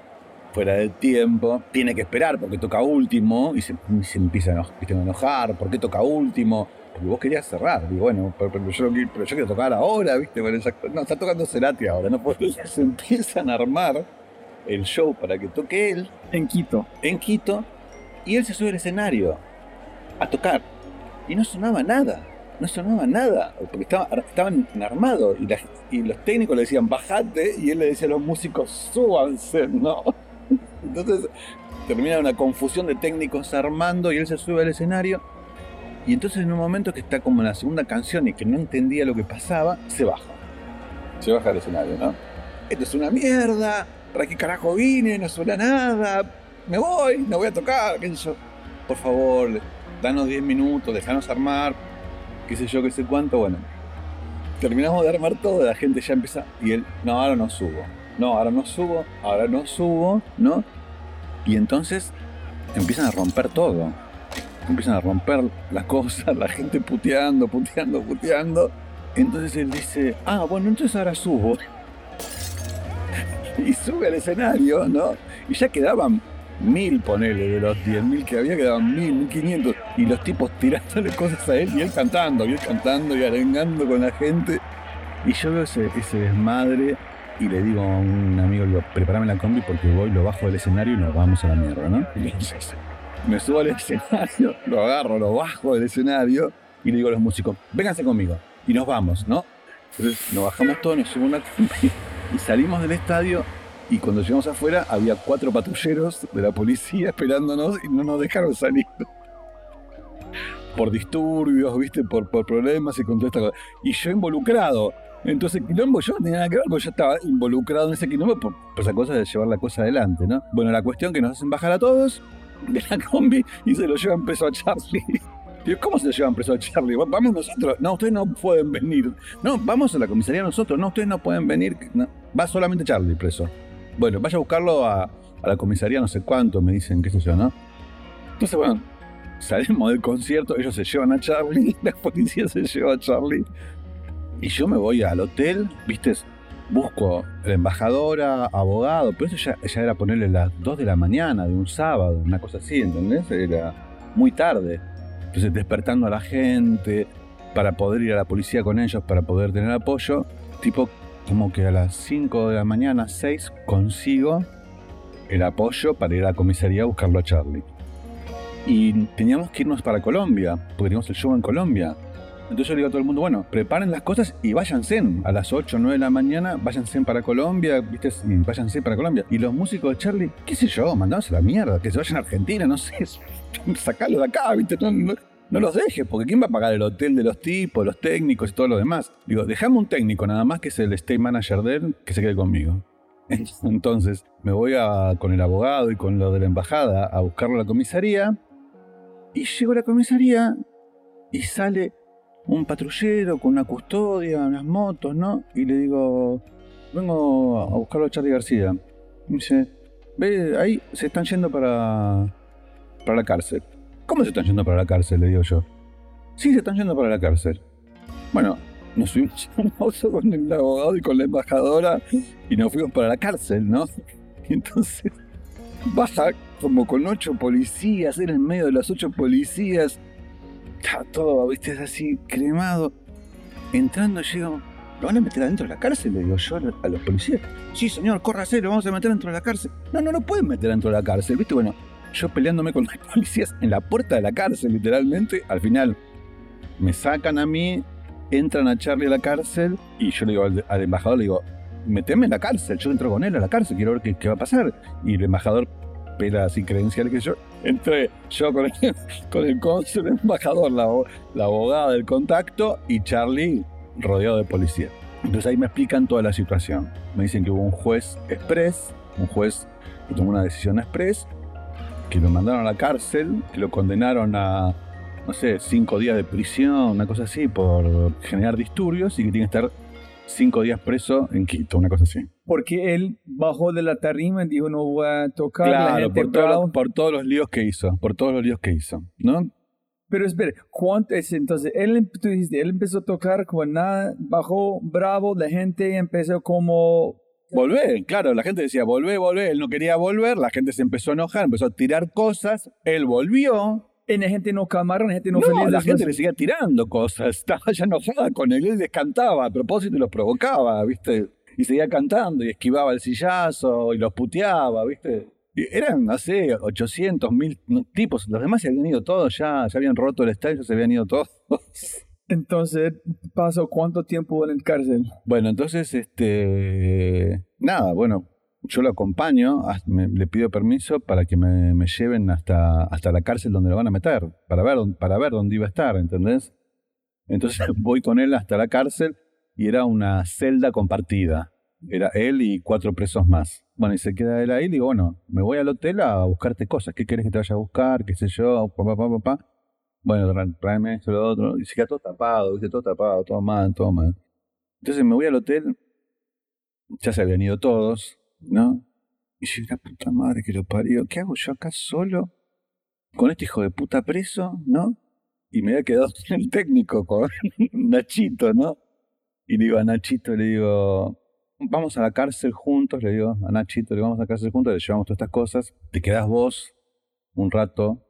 fuera del tiempo, tiene que esperar porque toca último y se, se empieza a eno- viste, a enojar, ¿por qué toca último? Porque vos querías cerrar, digo, bueno, pero, pero yo, pero quiero tocar ahora, ¿viste? Bueno, exacto. no, está tocando Cerati ahora, no puedo. [laughs] Se empiezan a armar el show para que toque él En Quito. en Quito y él se sube al escenario a tocar y no sonaba nada, no sonaba nada, porque estaba, estaban armados y, la- y los técnicos le decían bajate y él le decía a los músicos súbanse, ¿no? Entonces termina una confusión de técnicos armando y él se sube al escenario y entonces en un momento que está como en la segunda canción y que no entendía lo que pasaba, se baja. Se baja del escenario, ¿no? Esto es una mierda, ¿para qué carajo vine? No suena nada, me voy, no voy a tocar, qué sé yo. Por favor, danos 10 minutos, dejanos armar, qué sé yo, qué sé cuánto, bueno. Terminamos de armar todo, la gente ya empieza, y él, no, ahora no subo, no, ahora no subo, ahora no subo, ¿no? Y entonces empiezan a romper todo. Empiezan a romper las cosas, la gente puteando, puteando, puteando. Entonces él dice, ah, bueno, entonces ahora subo. [laughs] y sube al escenario, ¿no? Y ya quedaban mil, ponele, de los 10.000 que había, quedaban mil, mil quinientos. Y los tipos tirándole cosas a él y él cantando, y él cantando y arengando con la gente. Y yo veo ese, ese desmadre y le digo a un amigo, digo, prepárame la combi porque voy, lo bajo del escenario y nos vamos a la mierda, ¿no? Y me subo al escenario, [laughs] lo agarro, lo bajo del escenario y le digo a los músicos, vénganse conmigo y nos vamos, ¿no? Entonces nos bajamos todos, nos subimos una combi [laughs] y salimos del estadio Y cuando llegamos afuera, había cuatro patrulleros de la policía esperándonos y no nos dejaron salir. Por disturbios, viste, por, por problemas y con toda esta cosa. Y yo involucrado. Entonces, quilombo, yo no tenía nada que ver porque yo estaba involucrado en ese quilombo por, por esa cosa de llevar la cosa adelante, ¿no? Bueno, la cuestión que nos hacen bajar a todos [laughs] de la combi y se lo llevan preso a Charlie. Digo, ¿cómo se lo llevan preso a Charlie? Va- Vamos nosotros. No, ustedes no pueden venir. No, vamos a la comisaría nosotros. No, ustedes no pueden venir. Va solamente Charlie preso. Bueno, vaya a buscarlo a, a la comisaría no sé cuánto, me dicen, qué sé yo, ¿no? Entonces, bueno, salimos del concierto, ellos se llevan a Charlie, [laughs] la policía se lleva a Charlie. Y yo me voy al hotel, ¿viste? Busco la embajadora, abogado, pero eso ya, ya era ponerle las 2 de la mañana de un sábado, una cosa así, ¿entendés? Era muy tarde. Entonces despertando a la gente para poder ir a la policía con ellos, para poder tener apoyo, tipo como que a las 5 de la mañana, 6, consigo el apoyo para ir a la comisaría a buscarlo a Charlie. Y teníamos que irnos para Colombia, porque teníamos el show en Colombia. Entonces yo le digo a todo el mundo, bueno, preparen las cosas y váyanse. A las 8 o 9 de la mañana, váyanse para Colombia, ¿viste? Váyanse para Colombia. Y los músicos de Charlie, qué sé yo, mandados a la mierda, que se vayan a Argentina, no sé, [laughs] sacalo de acá, ¿viste? No los dejes, porque ¿quién va a pagar el hotel de los tipos, los técnicos y todo lo demás? Digo, dejame un técnico nada más que es el state manager de él, que se quede conmigo. [laughs] Entonces me voy a- con el abogado y con lo de la embajada a buscarlo a la comisaría. Y llego a la comisaría y sale un patrullero con una custodia, unas motos, ¿no? Y le digo, vengo a buscarlo a Charlie García. Me dice, ve, ahí se están yendo para, para la cárcel. ¿Cómo se están yendo para la cárcel? Le digo yo. Sí, se están yendo para la cárcel. Bueno, nos subimos [laughs] a un auto con el abogado y con la embajadora y nos fuimos para la cárcel, ¿no? Y entonces baja como con ocho policías, era en medio de las ocho policías, está todo, viste, así, cremado. Entrando, llego, ¿lo van a meter adentro de la cárcel? Le digo yo a lo- a los policías. Sí, señor, córrase, lo vamos a meter dentro de la cárcel. No, no lo pueden meter dentro de la cárcel, viste, bueno, yo peleándome con los [laughs] policías en la puerta de la cárcel, literalmente, al final me sacan a mí, entran a Charlie a la cárcel y yo le digo al, al embajador, le digo, meteme en la cárcel, yo entro con él a la cárcel, quiero ver qué, qué va a pasar. Y el embajador pela así credencial que yo, entré yo con el, [laughs] con el cónsul, el embajador, la, la abogada del contacto y Charlie rodeado de policía. Entonces ahí me explican toda la situación. Me dicen que hubo un juez express, un juez que tomó una decisión express, que lo mandaron a la cárcel, que lo condenaron a, no sé, cinco días de prisión, una cosa así, por generar disturbios y que tiene que estar cinco días preso en Quito, una cosa así. Porque él bajó de la tarima y dijo, no voy a tocar la Claro, gente por, todo lo- bravo". por todos los líos que hizo, por todos los líos que hizo, ¿no? Pero espere, ¿cuánto es entonces? Él, em- tú dijiste, él empezó a tocar con nada, bajó bravo, la gente empezó como... Volvé, claro, la gente decía, volvé, volvé, él no quería volver, la gente se empezó a enojar, empezó a tirar cosas, él volvió, Y la gente no calmaron, la gente no, no, feliz. la gente le seguía tirando cosas, [laughs] estaba ya enojada con él, él les cantaba a propósito y los provocaba, ¿viste? Y seguía cantando y esquivaba el sillazo y los puteaba, ¿viste? Eran, no sé, 800, 1000 tipos, los demás se habían ido todos ya, ya habían roto el estadio, se habían ido todos. [laughs] Entonces, ¿pasó cuánto tiempo en la cárcel? Bueno, entonces, este. Nada, bueno, yo lo acompaño, le pido permiso para que me, lleven hasta, hasta la cárcel donde lo van a meter, para ver, para ver dónde iba a estar, ¿entendés? Entonces [laughs] voy con él hasta la cárcel y era una celda compartida. Era él y cuatro presos más. Bueno, y se queda él ahí y digo, bueno, me voy al hotel a buscarte cosas. ¿Qué querés que te vaya a buscar? ¿Qué sé yo? Papá. Bueno, tráeme esto, lo otro. Y se queda todo tapado. Todo tapado, todo mal, todo mal. Entonces me voy al hotel, ya se habían ido todos, ¿no? Y yo, la puta madre que lo parió, ¿qué hago yo acá solo? Con este hijo de puta preso, ¿no? Y me había quedado con [laughs] el técnico, con [laughs] Nachito, ¿no? Y le digo a Nachito, le digo, vamos a la cárcel juntos, le digo a Nachito, le vamos a la cárcel juntos, le llevamos todas estas cosas, te quedás vos un rato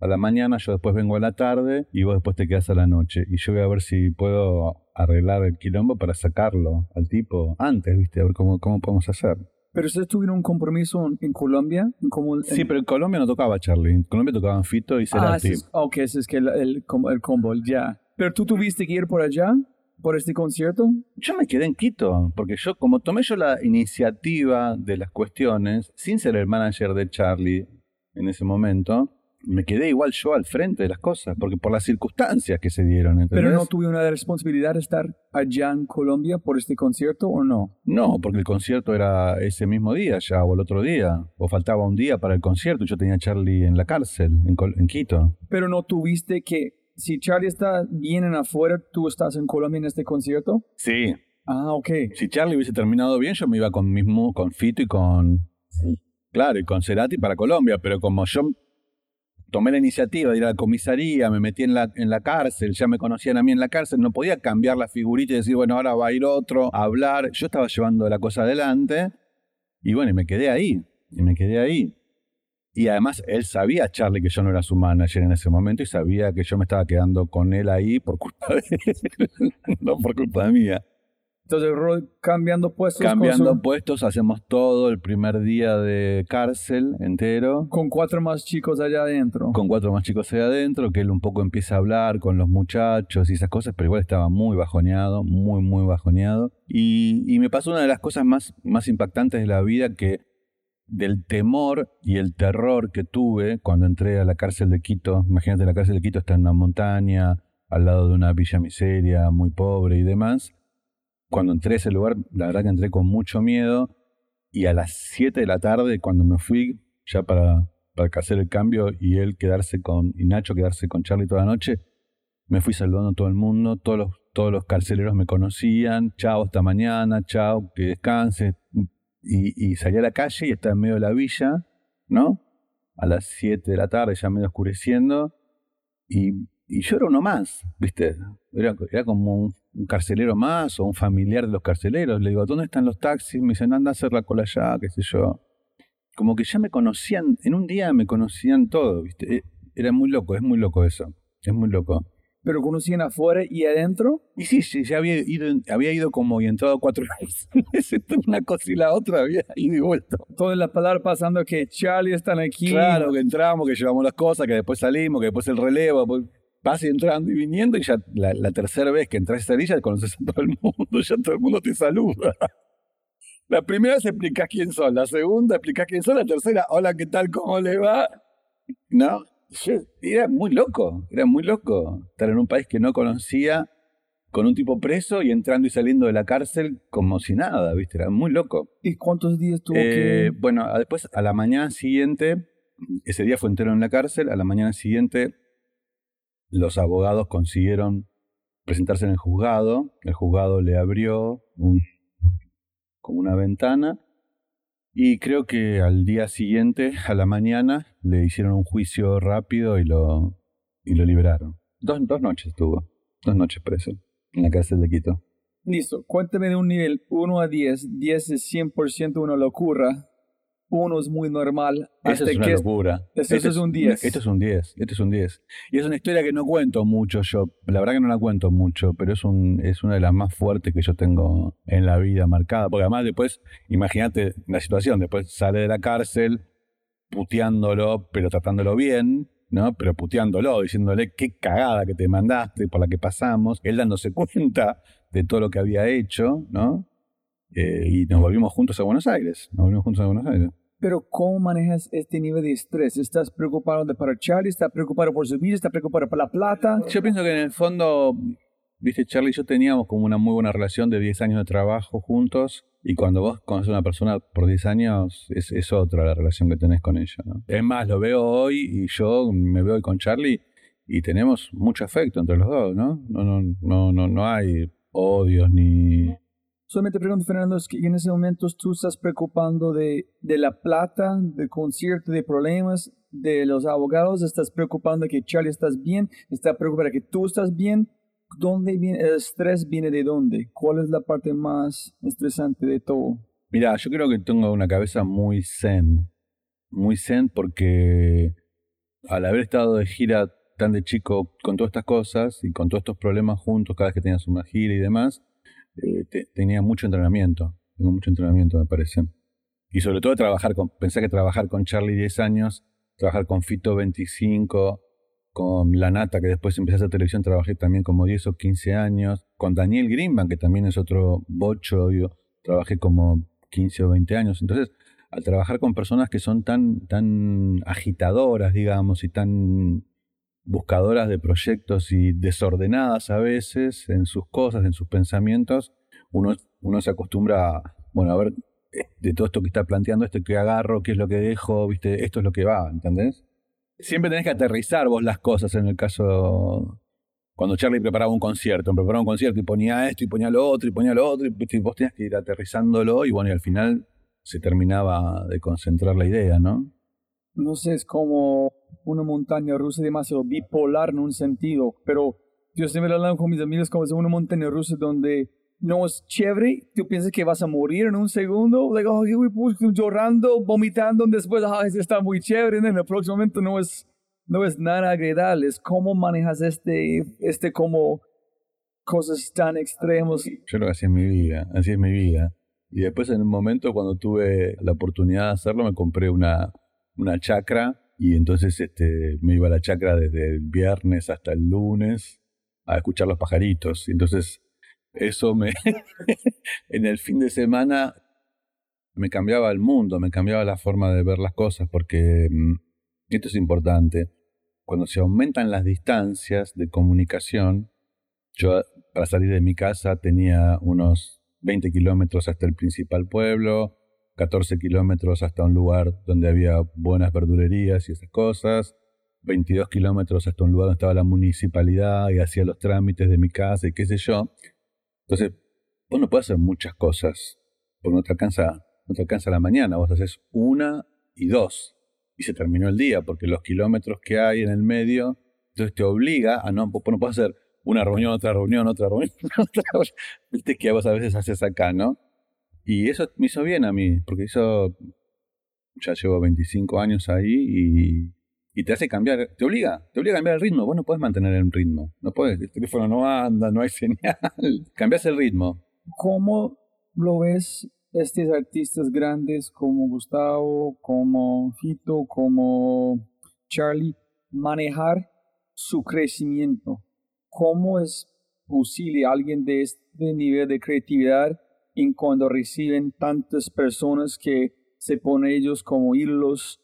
a la mañana, yo después vengo a la tarde y vos después te quedás a la noche. Y yo voy a ver si puedo arreglar el quilombo para sacarlo al tipo antes, ¿viste? A ver cómo, cómo podemos hacer. Pero ustedes tuvieron un compromiso en, en Colombia, en como Sí, pero en Colombia no tocaba Charlie. En Colombia tocaban Fito y Ah, Cerati. ese es, ok, ese es que el, el, el combo, ya. Pero tú tuviste que ir por allá. por este concierto? Yo me quedé en Quito, porque yo, como tomé yo la iniciativa de las cuestiones, sin ser el manager de Charlie en ese momento, me quedé igual yo al frente de las cosas, porque por las circunstancias que se dieron. ¿entendés? Pero no tuve una responsabilidad de estar allá en Colombia por este concierto o no? No, porque el concierto era ese mismo día ya, o el otro día, o faltaba un día para el concierto, y yo tenía a Charlie en la cárcel, en, Col- en Quito. Pero no tuviste que, si Charlie está bien en afuera, tú estás en Colombia en este concierto? Sí, Ah, ok. si Charlie hubiese terminado bien, yo me iba con mismo, con Fito y con. Claro, y con Cerati para Colombia, pero como yo tomé la iniciativa de ir a la comisaría, me metí en la, en la cárcel, ya me conocían a mí en la cárcel, no podía cambiar la figurita y decir, bueno, ahora va a ir otro a hablar. Yo estaba llevando la cosa adelante y bueno, y me quedé ahí, y me quedé ahí. Y además él sabía, Charlie, que yo no era su manager en ese momento y sabía que yo me estaba quedando con él ahí por culpa de [laughs] él, no por culpa mía. Entonces, cambiando puestos Cambiando su- puestos, hacemos todo el primer día de cárcel entero, con cuatro más chicos allá adentro. con cuatro más chicos ahí adentro, que él un poco empieza a hablar con los muchachos y esas cosas, pero igual estaba muy bajoneado, muy, muy bajoneado. Y, y me pasó una de las cosas más, más impactantes de la vida que del temor y el terror que tuve cuando entré a la cárcel de Quito. Imagínate, la cárcel de Quito está en una montaña, al lado de una villa miseria, muy pobre y demás. Cuando entré a ese lugar, la verdad que entré con mucho miedo. Y a las 7 de la tarde, cuando me fui ya para, para hacer el cambio y él quedarse con, y Nacho quedarse con Charlie toda la noche, me fui saludando a todo el mundo, todos los, todos los carceleros me conocían, chao, hasta mañana, chao, que descanse. Y, y salí a la calle y estaba en medio de la villa, ¿no? A las 7 de la tarde, ya medio oscureciendo, y, y yo era uno más, ¿viste? Era, era como un, un carcelero más o un familiar de los carceleros. Le digo, ¿dónde están los taxis? Me dicen, anda a hacer la cola allá, qué sé yo. Como que ya me conocían, en un día me conocían todo, ¿viste? Eh, Era muy loco, es muy loco eso, es muy loco. Pero conocían afuera y adentro. Y sí, sí, ya había ido, había ido como y entrado cuatro [laughs] veces. Una cosa y la otra había ido y vuelto. Toda la palabra pasando que Charlie están aquí. Claro, que entramos, que llevamos las cosas, que después salimos, que después el relevo, pues, vas entrando y viniendo y ya la, la tercera vez que entras a esa villa conoces a todo el mundo, ya todo el mundo te saluda. La primera vez explicás quién son, la segunda explicás quién son, la tercera, hola, ¿qué tal? ¿Cómo le va? No, yo- era muy loco, era muy loco estar en un país que no conocía con un tipo preso y entrando y saliendo de la cárcel como si nada, ¿viste? Era muy loco. ¿Y cuántos días tuvo Eh, que...? Bueno, después a la mañana siguiente, ese día fue entero en la cárcel, a la mañana siguiente los abogados consiguieron presentarse en el juzgado, el juzgado le abrió un- como una ventana y creo que al día siguiente, a la mañana, le hicieron un juicio rápido y lo, y lo liberaron. Dos, dos noches tuvo, dos noches preso en la cárcel de Quito. Listo, cuéntame de un nivel 1 a 10. 10 es 100% una locura. 1 es muy normal. Eso Hasta es una que locura. Eso Este es un 10. Esto es un 10. Esto es un 10. Y es una historia que no cuento mucho yo. La verdad que no la cuento mucho, pero es, un, es una de las más fuertes que yo tengo en la vida marcada. Porque además después, imagínate la situación, después sale de la cárcel puteándolo, pero tratándolo bien, ¿no? Pero puteándolo, diciéndole qué cagada que te mandaste, por la que pasamos, él dándose [laughs] cuenta de todo lo que había hecho, ¿no? Eh, y nos volvimos juntos a Buenos Aires. Nos volvimos juntos a Buenos Aires. Pero ¿cómo manejas este nivel de estrés? ¿Estás preocupado de para Charlie? ¿Estás preocupado por su vida? ¿Estás preocupado por la plata? Yo pienso que en el fondo, viste, Charlie y yo teníamos como una muy buena relación de 10 años de trabajo juntos. Y cuando vos conoces a una persona por 10 años, es, es otra la relación que tenés con ella. ¿no? Es más, lo veo hoy y yo me veo hoy con Charlie y tenemos mucho afecto entre los dos, ¿no? No, no, no, no, no hay odios ni... Solamente pregunto, Fernando, es que en ese momento tú estás preocupando de, de la plata, del concierto, de problemas, de los abogados, estás preocupando que Charlie estás bien, estás preocupado que tú estás bien. ¿Dónde viene el estrés? ¿Viene de dónde? ¿Cuál es la parte más estresante de todo? Mira, yo creo que tengo una cabeza muy zen. Muy zen porque al haber estado de gira tan de chico con todas estas cosas y con todos estos problemas juntos, cada vez que tenías una gira y demás, eh, te- tenía mucho entrenamiento. Tengo mucho entrenamiento, me parece. Y sobre todo trabajar con, pensé que trabajar con Charlie 10 años, trabajar con Fito 25, con La Nata, que después empecé a hacer televisión, trabajé también como 10 o 15 años. Con Daniel Greenbank, que también es otro bocho, yo trabajé como 15 o 20 años. Entonces, al trabajar con personas que son tan, tan agitadoras, digamos, y tan buscadoras de proyectos y desordenadas a veces en sus cosas, en sus pensamientos, uno, se acostumbra a, bueno, a ver eh, de todo esto que está planteando, esto que agarro, qué es lo que dejo, viste, esto es lo que va, ¿entendés? Siempre tenés que aterrizar vos las cosas en el caso cuando Charlie preparaba un concierto, preparaba un concierto y ponía esto y ponía lo otro y ponía lo otro y vos tenías que ir aterrizándolo y bueno, y al final se terminaba de concentrar la idea, ¿no? No sé, es como una montaña rusa demasiado bipolar en un sentido, pero yo siempre hablando con mis amigos como es una montaña rusa donde no es chévere, tú piensas que vas a morir en un segundo, like, oh, llorando, vomitando, después, ah, está muy chévere, en el próximo momento no es, no es nada agradable, es cómo manejas este, este como cosas tan extremos. Yo lo que así en mi vida, así es mi vida. Y después en un momento cuando tuve la oportunidad de hacerlo me compré una, una chacra y entonces este, me iba a la chacra desde el viernes hasta el lunes a escuchar los pajaritos. Y entonces eso me [laughs] en el fin de semana me cambiaba el mundo, me cambiaba la forma de ver las cosas porque mm, esto es importante. Cuando se aumentan las distancias de comunicación, yo para salir de mi casa tenía unos 20 kilómetros hasta el principal pueblo, 14 kilómetros hasta un lugar donde había buenas verdulerías y esas cosas, 22 kilómetros hasta un lugar donde estaba la municipalidad y hacía los trámites de mi casa y qué sé yo. Entonces, vos no puedes hacer muchas cosas, porque no te alcanza, no te alcanza la mañana, vos haces una y dos, y se terminó el día, porque los kilómetros que hay en el medio, entonces te obliga a no, vos no puedes hacer una reunión, otra reunión, otra reunión, [laughs] otra reunión. Viste que vos a veces haces acá, ¿no? Y eso me hizo bien a mí, porque eso ya llevo 25 años ahí y, te hace cambiar, te obliga, te obliga a cambiar el ritmo. Vos no podés mantener el ritmo, no puedes, el teléfono no anda, no hay [laughs] señal, cambias el ritmo. ¿Cómo lo ves estos artistas grandes como Gustavo, como Fito, como Charlie, manejar su crecimiento? ¿Cómo es posible alguien de este nivel de creatividad en cuando reciben tantas personas que se ponen ellos como hilos?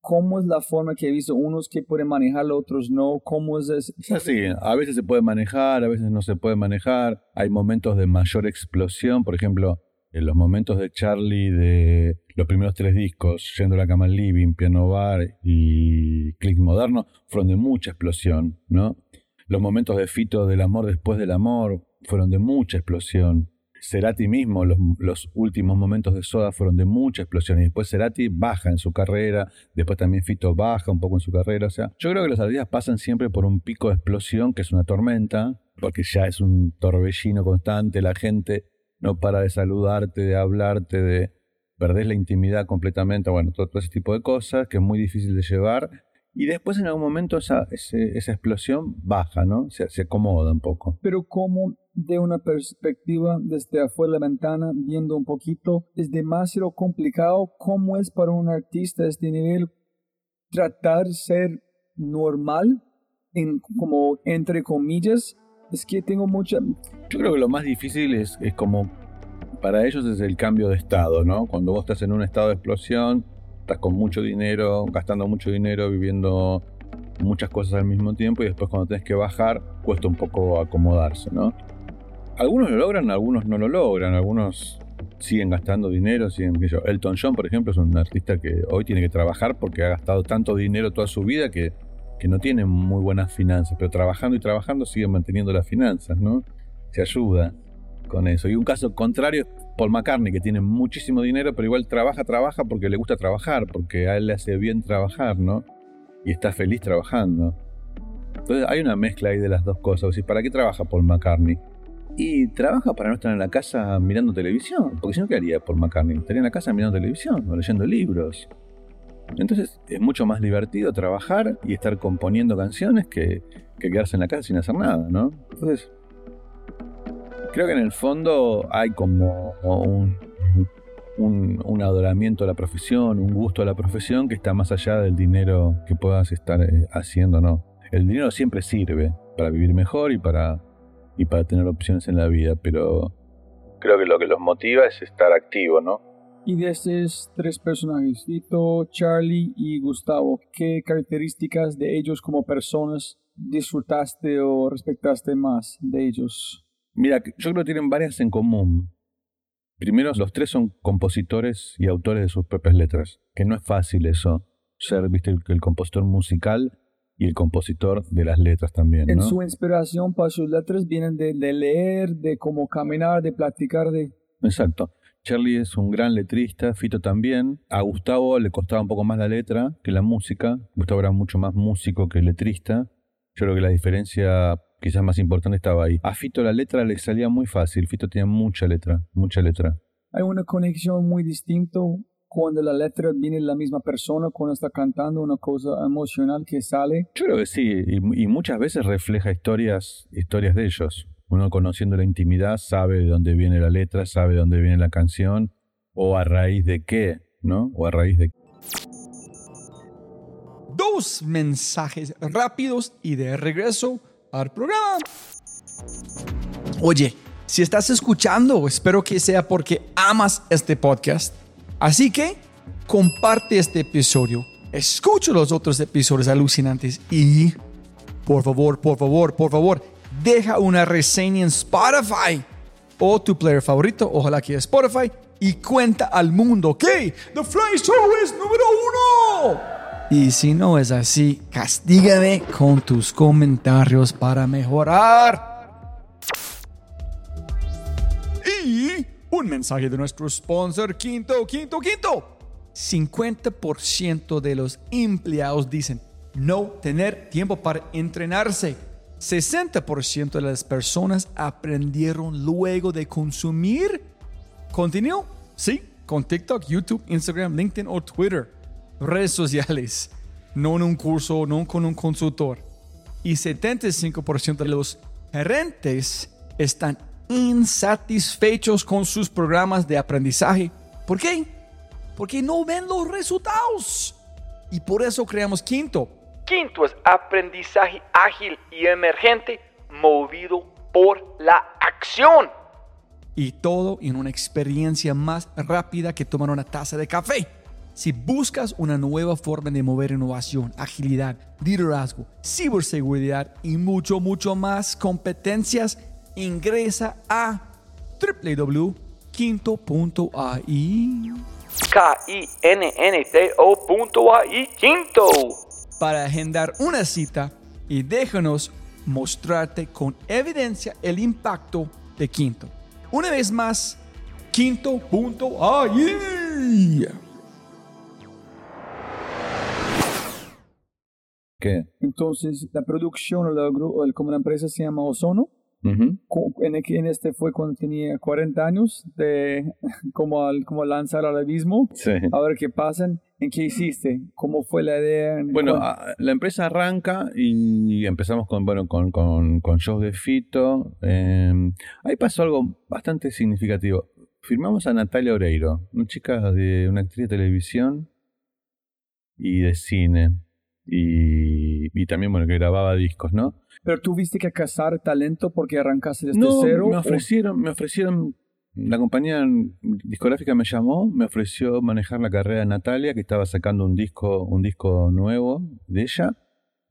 ¿Cómo es la forma que he visto unos que pueden manejarlo, otros no? ¿Cómo es eso? Es así, a veces se puede manejar, a veces no se puede manejar. Hay momentos de mayor explosión, por ejemplo, en los momentos de Charlie de los primeros tres discos, Yendo a la cama living, Piano Bar y Click Moderno, fueron de mucha explosión, ¿no? Los momentos de Fito del amor después del amor fueron de mucha explosión. Cerati mismo, los, últimos momentos de Soda fueron de mucha explosión. Y después Cerati baja en su carrera, después también Fito baja un poco en su carrera. O sea, yo creo que los artistas pasan siempre por un pico de explosión que es una tormenta, porque ya es un torbellino constante, la gente no para de saludarte, de hablarte, de perder la intimidad completamente, bueno, todo ese tipo de cosas que es muy difícil de llevar y después en algún momento esa, esa explosión baja, ¿no? Se, se, acomoda un poco. Pero como de una perspectiva desde afuera de la ventana, viendo un poquito, es demasiado complicado cómo es para un artista de este nivel tratar de ser normal, en, como entre comillas. Es que tengo mucha... Yo creo que lo más difícil es, es como para ellos es el cambio de estado, ¿no? Cuando vos estás en un estado de explosión, estás con mucho dinero, gastando mucho dinero, viviendo muchas cosas al mismo tiempo y después cuando tenés que bajar cuesta un poco acomodarse, ¿no? Algunos lo logran, algunos no lo logran, algunos siguen gastando dinero, siguen, yo, Elton John, por ejemplo, es un artista que hoy tiene que trabajar porque ha gastado tanto dinero toda su vida que, que no tiene muy buenas finanzas, pero trabajando y trabajando sigue manteniendo las finanzas, ¿no? Se ayuda con eso. Y un caso contrario Paul McCartney, que tiene muchísimo dinero, pero igual trabaja, trabaja porque le gusta trabajar, porque a él le hace bien trabajar, ¿no? Y está feliz trabajando. Entonces hay una mezcla ahí de las dos cosas. ¿Para qué trabaja Paul McCartney? Y trabaja para no estar en la casa mirando televisión. Porque si no, ¿qué haría Paul McCartney? Estaría en la casa mirando televisión o leyendo libros. Entonces es mucho más divertido trabajar y estar componiendo canciones que, que quedarse en la casa sin hacer nada, ¿no? Entonces Creo que en el fondo hay como un, un, adoramiento a la profesión, un gusto a la profesión que está más allá del dinero que puedas estar eh, haciendo, ¿no? el dinero siempre sirve para vivir mejor y para, y para tener opciones en la vida, pero Creo que lo que los motiva es estar activo, ¿no? Y de estos tres personajes, Vito, Charlie y Gustavo, ¿qué características de ellos como personas disfrutaste o respetaste más de ellos? Mira, yo creo que tienen varias en común. Primero, los tres son compositores y autores de sus propias letras, que no es fácil eso, ser, viste, el, el compositor musical y el compositor de las letras también, En ¿no? su inspiración para sus letras vienen de, de leer, de cómo caminar, de platicar, de... Exacto. Charlie es un gran letrista, Fito también. A Gustavo le costaba un poco más la letra que la música. Gustavo era mucho más músico que letrista. Yo creo que la diferencia quizás más importante estaba ahí. A Fito la letra le salía muy fácil. Fito tenía mucha letra, mucha letra. Hay una conexión muy distinta cuando la letra viene de la misma persona, cuando está cantando una cosa emocional que sale. Yo creo que sí, y, y muchas veces refleja historias, historias de ellos. Uno conociendo la intimidad sabe de dónde viene la letra, sabe de dónde viene la canción, o a raíz de qué, ¿no? O a raíz de Dos mensajes rápidos y de regreso al programa. Oye, si estás escuchando, espero que sea porque amas este podcast. Así que comparte este episodio, escucha los otros episodios alucinantes y, por favor, por favor, por favor, deja una reseña en Spotify o tu player favorito, ojalá que Spotify, y cuenta al mundo que The Fly Show es número uno. Y si no es así, castígame con tus comentarios para mejorar. Y un mensaje de nuestro sponsor, Quinto, Quinto, Quinto. 50% de los empleados dicen no tener tiempo para entrenarse. 60% de las personas aprendieron luego de consumir contenido. Sí, con TikTok, YouTube, Instagram, LinkedIn o Twitter. Redes sociales. No en un curso, no con un consultor. Y 75% de los gerentes están insatisfechos con sus programas de aprendizaje. ¿Por qué? Porque no ven los resultados. Y por eso creamos Quinto. Quinto es aprendizaje ágil y emergente movido por la acción. Y todo en una experiencia más rápida que tomar una taza de café. Si buscas una nueva forma de mover innovación, agilidad, liderazgo, ciberseguridad y mucho, mucho más competencias, ingresa a www.quinto.ai K-I-N-N-T-O.ai Quinto. para agendar una cita y déjanos mostrarte con evidencia el impacto de Quinto. Una vez más, quinto.ai. qué. Entonces, la producción o la, gru- o el- como la empresa se llama Ozono, En, el que- en este fue cuando tenía 40 años, de [laughs] como, al, como lanzar al abismo, Sí. a ver qué pasan. ¿En qué hiciste? ¿Cómo fue la idea? ¿En Bueno, a- la empresa arranca y empezamos con, bueno, con, con, con shows de Fito. eh, ahí pasó algo bastante significativo. Firmamos a Natalia Oreiro, una chica de una actriz de televisión y de cine. Y, y también, bueno, que grababa discos, ¿no? Pero tuviste que cazar talento porque arrancaste desde No, cero. me o- ofrecieron, me ofrecieron, la compañía discográfica me llamó, me ofreció manejar la carrera de Natalia, que estaba sacando un disco, un disco nuevo de ella,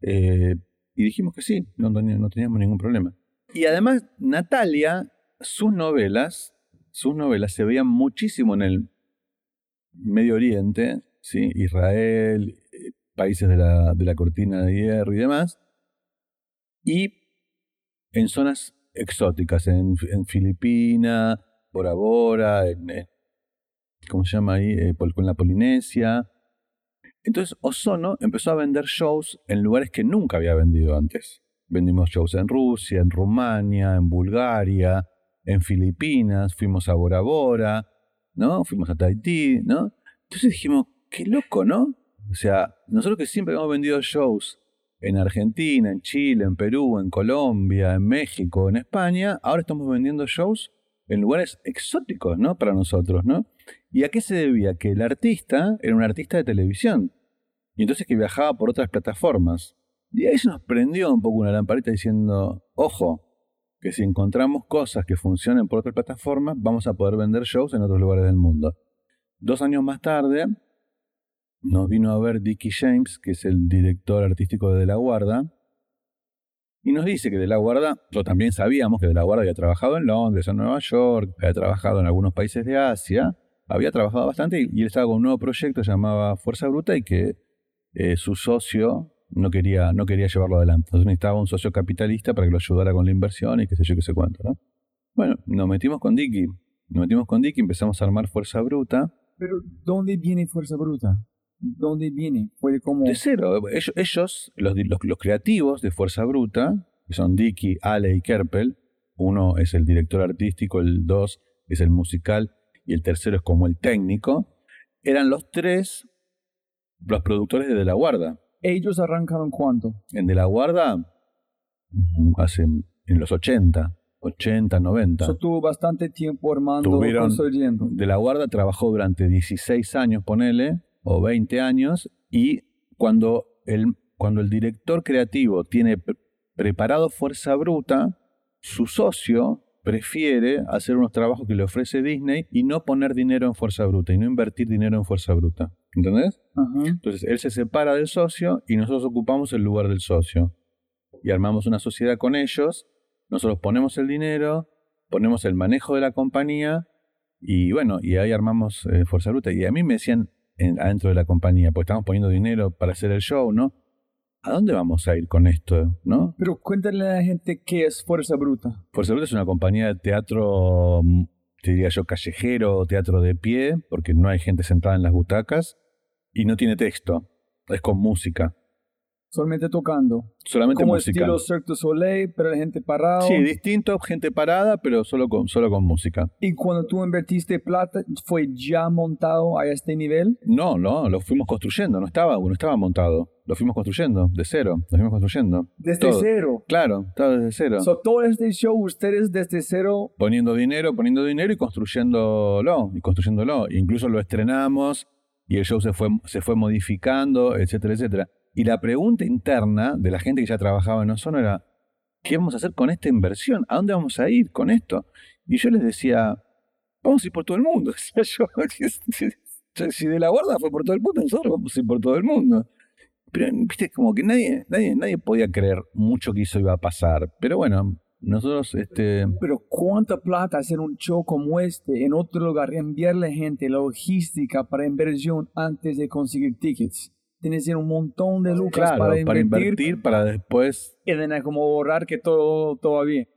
eh, y dijimos que sí, no, no teníamos ningún problema. Y además, Natalia, sus novelas, sus novelas se veían muchísimo en el Medio Oriente, ¿sí? Israel, países de la, de la cortina de hierro y demás, y en zonas exóticas, en, en Filipinas, Bora Bora, eh, ¿cómo se llama ahí? Eh, con la Polinesia. Entonces Ozono empezó a vender shows en lugares que nunca había vendido antes. Vendimos shows en Rusia, en Rumania, en Bulgaria, en Filipinas, fuimos a Bora Bora, ¿no? Fuimos a Tahití, ¿no? Entonces dijimos, qué loco, ¿no? O sea, nosotros que siempre hemos vendido shows en Argentina, en Chile, en Perú, en Colombia, en México, en España, ahora estamos vendiendo shows en lugares exóticos, ¿no? Para nosotros, ¿no? ¿Y a qué se debía? Que el artista era un artista de televisión. Y entonces que viajaba por otras plataformas. Y ahí se nos prendió un poco una lamparita diciendo, ojo, que si encontramos cosas que funcionen por otras plataformas, vamos a poder vender shows en otros lugares del mundo. Dos años más tarde, nos vino a ver Dickie James, que es el director artístico de De La Guarda, y nos dice que De La Guarda, nosotros también sabíamos que De La Guarda había trabajado en Londres, en Nueva York, había trabajado en algunos países de Asia, había trabajado bastante y, él estaba con un nuevo proyecto llamado Fuerza Bruta y que eh, su socio no quería, no quería llevarlo adelante. Entonces necesitaba un socio capitalista para que lo ayudara con la inversión y qué sé yo qué sé cuánto, ¿no? Bueno, nos metimos con Dicky, nos metimos con Dicky, empezamos a armar Fuerza Bruta. Pero, ¿dónde viene Fuerza Bruta? ¿Dónde viene? Fue como... De cero. Ellos, ellos los, los, los, creativos de Fuerza Bruta, que son Dicky, Ale y Kerpel, uno es el director artístico, el dos es el musical y el tercero es como el técnico, eran los tres los productores de De La Guarda. ¿Ellos arrancaron cuánto? En De La Guarda, hace en los 80. 80, 90. Eso tuvo bastante tiempo armando, Tuvieron, construyendo. De la Guarda trabajó durante 16 años, ponele, o 20 años, y cuando el, cuando el director creativo tiene pre preparado Fuerza Bruta, su socio prefiere hacer unos trabajos que le ofrece Disney y no poner dinero en Fuerza Bruta y no invertir dinero en Fuerza Bruta. ¿Entendés? Entonces él se separa del socio y nosotros ocupamos el lugar del socio. Y armamos una sociedad con ellos, nosotros ponemos el dinero, ponemos el manejo de la compañía y bueno, y ahí armamos eh, Fuerza Bruta. Y a mí me decían en, adentro de la compañía, pues estamos poniendo dinero para hacer el show, ¿no? ¿A dónde vamos a ir con esto, no? Pero cuéntale a la gente qué es Fuerza Bruta. Fuerza Bruta es una compañía de teatro, te diría yo, callejero, teatro de pie, porque no hay gente sentada en las butacas y no tiene texto, es con música. Solamente tocando. Solamente Como música. estilo Cirque du Soleil, pero la gente parada. Sí, distinto, gente parada, pero solo con, solo con música. ¿Y cuando tú invertiste plata, fue ya montado a este nivel? No, no, lo fuimos construyendo, no estaba, no estaba montado. Lo fuimos construyendo, de cero, lo fuimos construyendo. Desde Todo. cero. Claro, estaba desde cero. So, todo este show, ustedes desde cero. poniendo dinero, poniendo dinero y construyéndolo, y construyéndolo. Incluso lo estrenamos y el show se fue, se fue modificando, etcétera, etcétera. Y la pregunta interna de la gente que ya trabajaba en Ozono era, ¿qué vamos a hacer con esta inversión? ¿A dónde vamos a ir con esto? Y yo les decía, vamos a ir por todo el mundo. [laughs] Yo, si de la guarda fue por todo el mundo, nosotros vamos a ir por todo el mundo. Pero, viste, como que nadie, nadie, nadie podía creer mucho que eso iba a pasar. Pero bueno, nosotros, este... Pero ¿cuánta plata hacer un show como este en otro lugar? Enviarle gente, logística para inversión antes de conseguir tickets. Tienes que un montón de lucas Claro, para, para invertir, invertir, para después y como borrar que todo, todo bien.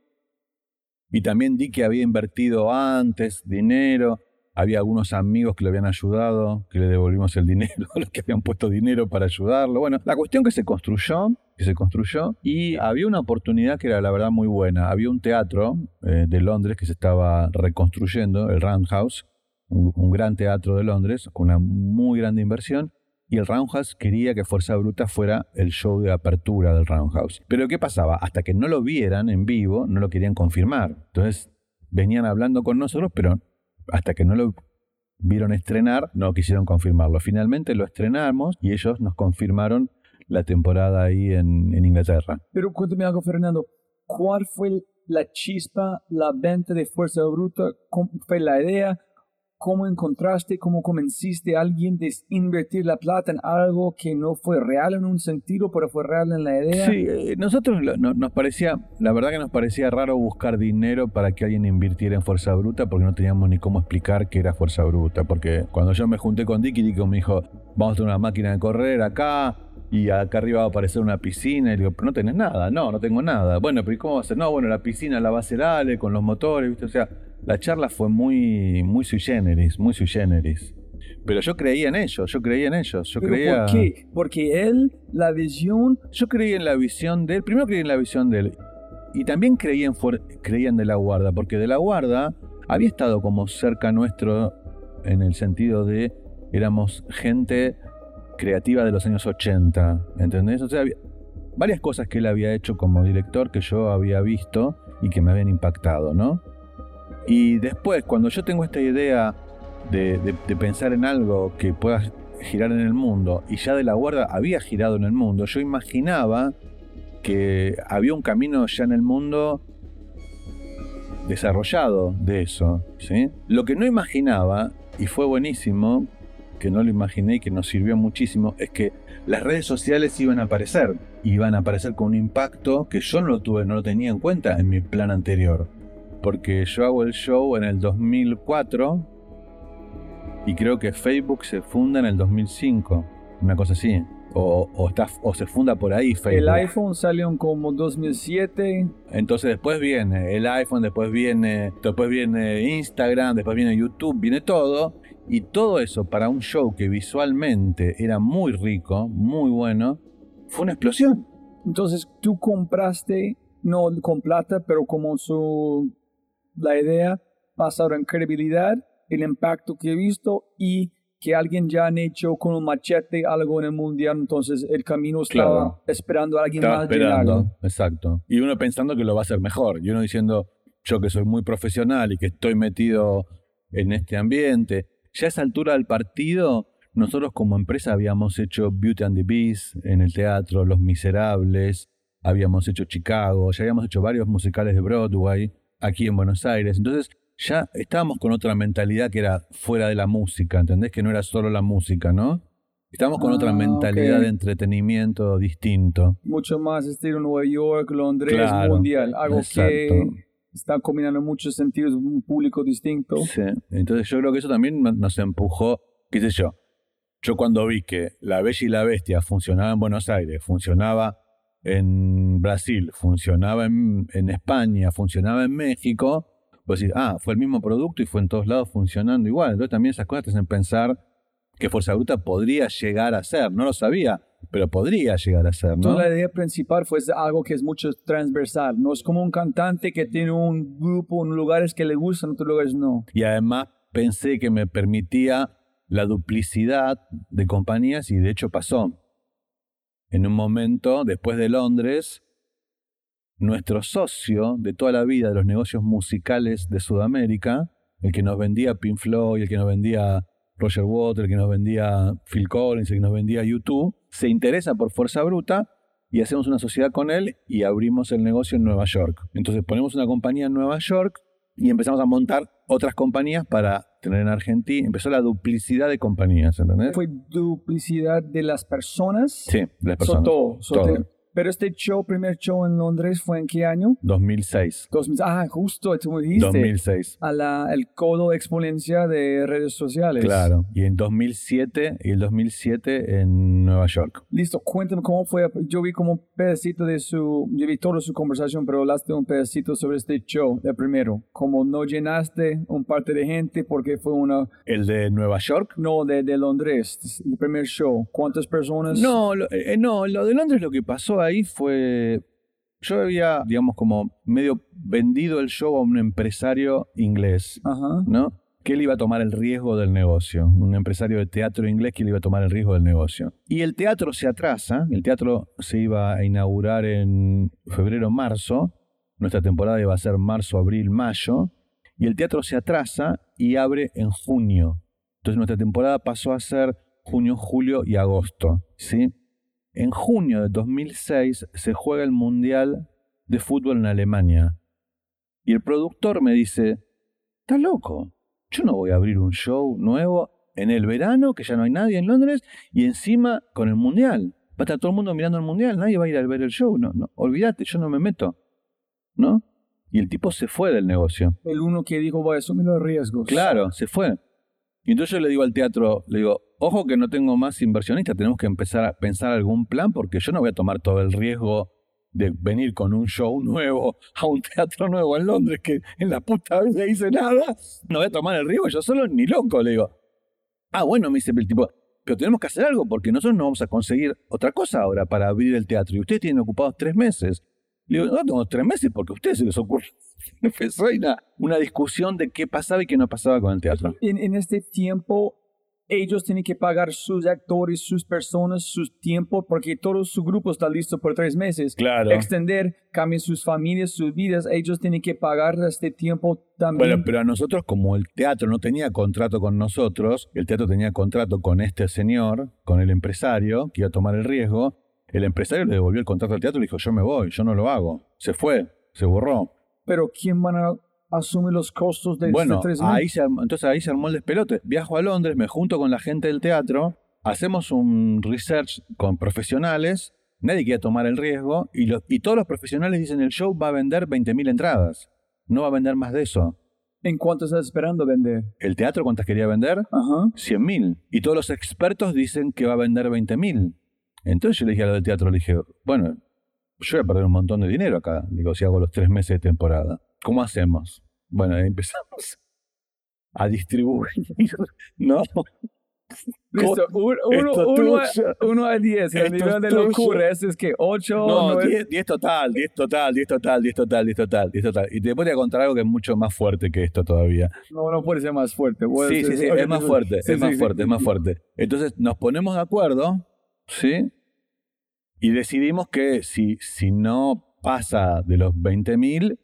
Y también di que había invertido antes dinero. Había algunos amigos que le habían ayudado, que le devolvimos el dinero, [laughs] los que habían puesto dinero para ayudarlo. Bueno, la cuestión que se construyó, que se construyó, y había una oportunidad que era la verdad muy buena. Había un teatro eh, de Londres que se estaba reconstruyendo, el Roundhouse, un, un gran teatro de Londres, con una muy grande inversión. Y el Roundhouse quería que Fuerza Bruta fuera el show de apertura del Roundhouse. Pero ¿qué pasaba? Hasta que no lo vieran en vivo, no lo querían confirmar. Entonces venían hablando con nosotros, pero hasta que no lo vieron estrenar, no quisieron confirmarlo. Finalmente lo estrenamos y ellos nos confirmaron la temporada ahí en, Inglaterra. Pero cuéntame algo, Fernando. ¿Cuál fue la chispa, la venta de Fuerza Bruta? ¿Cómo fue la idea? ¿Cómo encontraste, cómo convenciste a alguien de invertir la plata en algo que no fue real en un sentido, pero fue real en la idea? Sí, eh, nosotros nos parecía, la verdad que nos parecía raro buscar dinero para que alguien invirtiera en Fuerza Bruta porque no teníamos ni cómo explicar qué era Fuerza Bruta. Porque cuando yo me junté con Dicky, Dicky me dijo, vamos a tener una máquina de correr acá y acá arriba va a aparecer una piscina. Y digo, pero no tenés nada. No, no tengo nada. Bueno, pero ¿y cómo va a ser? No, bueno, la piscina la va a hacer Ale con los motores, ¿viste? O sea, la charla fue muy, muy sui generis, muy sui generis. Pero yo creía en ellos, yo creía en ellos, yo ¿Pero creía... por qué? Porque él, la visión, Yo creí en la visión de él. Primero creí en la visión de él. Y también creí en, creía en De la Guarda, porque De la Guarda había estado como cerca nuestro en el sentido de éramos gente creativa de los años 80, ¿entendés? O sea, había varias cosas que él había hecho como director que yo había visto y que me habían impactado, ¿no? Y después, cuando yo tengo esta idea de, pensar en algo que pueda girar en el mundo y ya de la guarda había girado en el mundo, yo imaginaba que había un camino ya en el mundo desarrollado de eso. Lo que no imaginaba, y fue buenísimo, que no lo imaginé y que nos sirvió muchísimo, es que las redes sociales iban a aparecer. Iban a aparecer con un impacto que yo no lo tuve, no lo tenía en cuenta en mi plan anterior. Porque yo hago el show en el 2004 y creo que Facebook se funda en el 2005. Una cosa así. O, o, está, o se funda por ahí Facebook. El iPhone salió en como 2007. Entonces después viene el iPhone, después viene, después viene Instagram, después viene YouTube, viene todo. Y todo eso para un show que visualmente era muy rico, muy bueno, fue una explosión. Entonces tú compraste, no con plata, pero como su, la idea basada en credibilidad, el impacto que he visto y que alguien ya han hecho con un machete algo en el mundial, entonces el camino estaba Claro. esperando a alguien Estaba más esperando, exacto. Y uno pensando que lo va a hacer mejor. Y uno diciendo, yo que soy muy profesional y que estoy metido en este ambiente. Ya a esa altura del partido, nosotros como empresa habíamos hecho Beauty and the Beast en el teatro, Los Miserables, habíamos hecho Chicago, ya habíamos hecho varios musicales de Broadway aquí en Buenos Aires. Entonces ya estábamos con otra mentalidad que era fuera de la música, ¿entendés? Que no era solo la música, ¿no? Estábamos con otra Ah, mentalidad ok. de entretenimiento distinto. Mucho más estilo Nueva York, Londres, Claro, mundial. Algo que exacto. está combinando muchos sentidos, un público distinto. Sí. Entonces yo creo que eso también no- nos empujó, qué sé yo. Yo cuando vi que La Bella y la Bestia funcionaba en Buenos Aires, funcionaba en Brasil, funcionaba en, en España, funcionaba en México, pues decís, ah, fue el mismo producto y fue en todos lados funcionando igual. Entonces también esas cosas te hacen pensar que Fuerza Bruta podría llegar a ser. No lo sabía, pero podría llegar a ser, ¿no? Entonces la idea principal fue algo que es mucho transversal. No es como un cantante que tiene un grupo en lugares que le gustan, otros lugares no. Y además pensé que me permitía la duplicidad de compañías y de hecho pasó. En un momento, después de Londres, nuestro socio de toda la vida de los negocios musicales de Sudamérica, el que nos vendía Pink Floyd, el que nos vendía Roger Waters, el que nos vendía Phil Collins, el que nos vendía YouTube, se interesa por Fuerza Bruta y hacemos una sociedad con él y abrimos el negocio en Nueva York. Entonces ponemos una compañía en Nueva York y empezamos a montar otras compañías para tener en Argentina. Empezó la duplicidad de compañías, ¿entendés? Fue duplicidad de las personas. Sí, de las So, personas. todo, so, Todo. Pero este show, primer show en Londres, ¿fue en qué año? 2006. 2000, ah, justo, tú me dijiste. 2006. A la, el codo exponencia de redes sociales. Claro. Y en 2007, y el 2007 en Nueva York. Listo, cuéntame cómo fue. Yo vi como un pedacito de su, yo vi toda su conversación, pero hablaste un pedacito sobre este show, el primero. Como no llenaste un parte de gente porque fue una, El de Nueva York. no, de, de Londres, el primer show. ¿Cuántas personas? No, lo, eh, no, lo de Londres lo que pasó ahí fue. Yo había, digamos, como medio vendido el show a un empresario inglés, Ajá. ¿no? Que él iba a tomar el riesgo del negocio. Un empresario de teatro inglés que él iba a tomar el riesgo del negocio. Y el teatro se atrasa. El teatro se iba a inaugurar en febrero-marzo. Nuestra temporada iba a ser marzo, abril, mayo. Y el teatro se atrasa y abre en junio. Entonces nuestra temporada pasó a ser junio, julio y agosto. ¿sí? En junio de 2006 se juega el Mundial de Fútbol en Alemania. Y el productor me dice, ¿estás loco? Yo no voy a abrir un show nuevo en el verano, que ya no hay nadie en Londres, y encima con el Mundial. Va a estar todo el mundo mirando el Mundial, nadie va a ir a ver el show. No, no, olvídate, yo no me meto. ¿No? Y el tipo se fue del negocio. El uno que dijo, voy a asumir los riesgos. Claro, se fue. Y entonces yo le digo al teatro, le digo, ojo que no tengo más inversionistas, tenemos que empezar a pensar algún plan porque yo no voy a tomar todo el riesgo de venir con un show [laughs] nuevo a un teatro nuevo en Londres que en la puta vida hice nada. No voy a tomar el riesgo yo solo ni loco, le digo. Ah, bueno, me dice el tipo, pero tenemos que hacer algo porque nosotros no vamos a conseguir otra cosa ahora para abrir el teatro y ustedes tienen ocupados tres meses. Le digo, no tengo tres meses porque a ustedes se les ocurre. [laughs] Empezó una, una discusión de qué pasaba y qué no pasaba con el teatro. En, en este tiempo, ellos tienen que pagar sus actores, sus personas, sus tiempos, porque todo su grupo está listo por tres meses. Claro. Extender, cambien sus familias, sus vidas, ellos tienen que pagar este tiempo también. Bueno, pero a nosotros, como el teatro no tenía contrato con nosotros, el teatro tenía contrato con este señor, con el empresario, que iba a tomar el riesgo, el empresario le devolvió el contrato al teatro y le dijo, yo me voy, yo no lo hago. Se fue, se borró. Pero ¿quién van a asumir los costos de Bueno, estos tres meses? ahí se entonces ahí se armó el despelote. Viajo a Londres, me junto con la gente del teatro, hacemos un research con profesionales, nadie quiere tomar el riesgo y, lo- y todos los profesionales dicen el show va a vender 20.000 entradas, no va a vender más de eso. ¿En cuánto estás esperando vender? ¿El teatro cuántas quería vender? Ajá. 100.000. Y todos los expertos dicen que va a vender 20.000. Entonces yo le dije a lo del teatro, le dije, bueno, yo voy a perder un montón de dinero acá, digo, si hago los tres meses de temporada. ¿Cómo hacemos? Bueno, empezamos a distribuir. [laughs] No, Listo, un- uno, Esto uno, a, uno a 10, el nivel de es locura, ese es que 8, no, 10, 10 total, 10 total, 10 total, 10 total, 10 total, 10 total. Y te voy a contar algo que es mucho más fuerte que esto todavía. no, no puede ser más fuerte. Sí, ser- sí, sí, es más sí, fuerte, sí, es más sí, fuerte, sí. es más fuerte. Entonces nos ponemos de acuerdo, ¿sí? Y decidimos que si, si no pasa de los 20.000,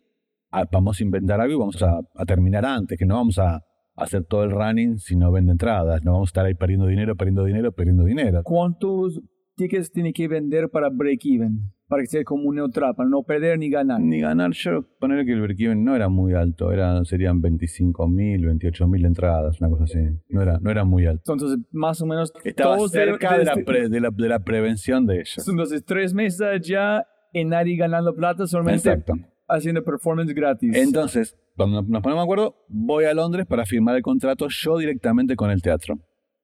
ah, vamos a inventar algo y vamos a, a terminar antes, que no vamos a hacer todo el running si no vende entradas, no vamos a estar ahí perdiendo dinero, perdiendo dinero, perdiendo dinero. ¿Cuántos tickets tiene que vender para break even? Para que sea como un neutral, para no perder ni ganar. Ni ganar, yo poner que el break-even no era muy alto, era, serían 25.000, 28.000 entradas, una cosa así. No era, no era muy alto. Entonces, más o menos, Estaba todos cerca de la, este- pre- de, la, de la prevención de ellos. Entonces, tres meses ya y nadie ganando plata, solamente Exacto. haciendo performance gratis. Entonces, cuando nos ponemos de acuerdo, voy a Londres para firmar el contrato yo directamente con el teatro.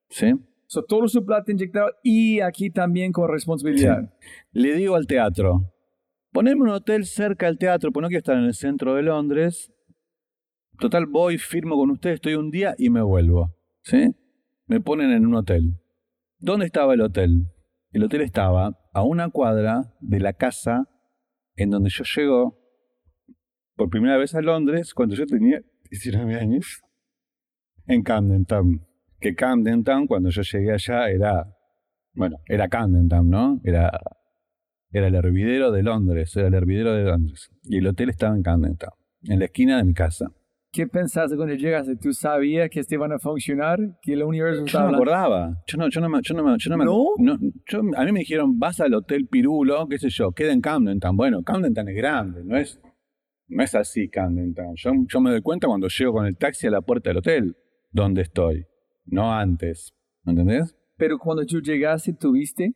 ¿Sí? So, todo su plata inyectado y aquí también con responsabilidad. [laughs] Le digo al teatro, poneme un hotel cerca del teatro, porque no quiero estar en el centro de Londres. Total, voy, firmo con ustedes, estoy un día y me vuelvo. ¿Sí? Me ponen en un hotel. ¿Dónde estaba el hotel? El hotel estaba a una cuadra de la casa en donde yo llego por primera vez a Londres cuando yo tenía 19 años. En Camden Town. Que Camden Town, cuando yo llegué allá, era. Bueno, era Camden Town, ¿no? Era era el hervidero de Londres, era el hervidero de Londres. Y el hotel estaba en Camden Town, en la esquina de mi casa. ¿Qué pensaste cuando llegaste? ¿Tú sabías que este iban a funcionar? ¿Que el universo Yo estaba no me acordaba. Yo no, yo no me, yo no me, yo no me- ¿No? no, yo- a mí me dijeron, vas al hotel Pirulo, qué sé yo, queda en Camden Town. Bueno, Camden Town es grande, no es, no es así Camden Town. Yo, yo me doy cuenta cuando llego con el taxi a la puerta del hotel, donde estoy, no antes. ¿Me entendés? Pero cuando tú llegaste, ¿tuviste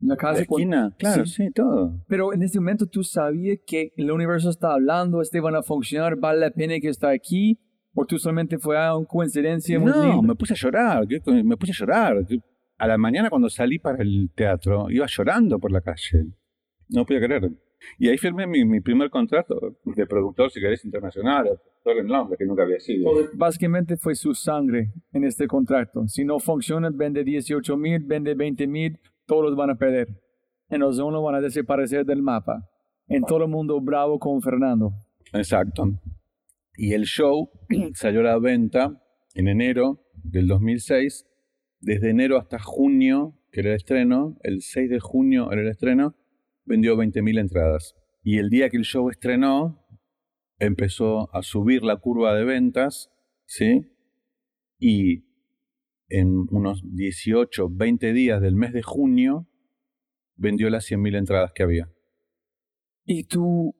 la La casa? con- esquina, claro, Sí. sí, todo. Pero en ese momento tú sabías que el universo está hablando, este van a funcionar, vale la pena que está aquí, o tú solamente fue a una coincidencia muy No, linda? me puse a llorar, me puse a llorar. A la mañana cuando salí para el teatro, iba llorando por la calle. No podía creer. Y ahí firmé mi, mi primer contrato de productor, si querés, internacional, productor en Londres, que nunca había sido. Básicamente fue su sangre en este contrato. Si no funciona, vende 18 mil, vende 20 mil, todos van a perder. En Ozono van a desaparecer del mapa. En todo el mundo bravo con Fernando. Exacto. Y el show [clears throat] salió a la venta en enero del 2006. Desde enero hasta junio, que era el estreno, el 6 de junio era el estreno, vendió 20.000 entradas. Y el día que el show estrenó, empezó a subir la curva de ventas, ¿sí? Y en unos 18, 20 días del mes de junio, vendió las 100.000 entradas que había. ¿Y tú,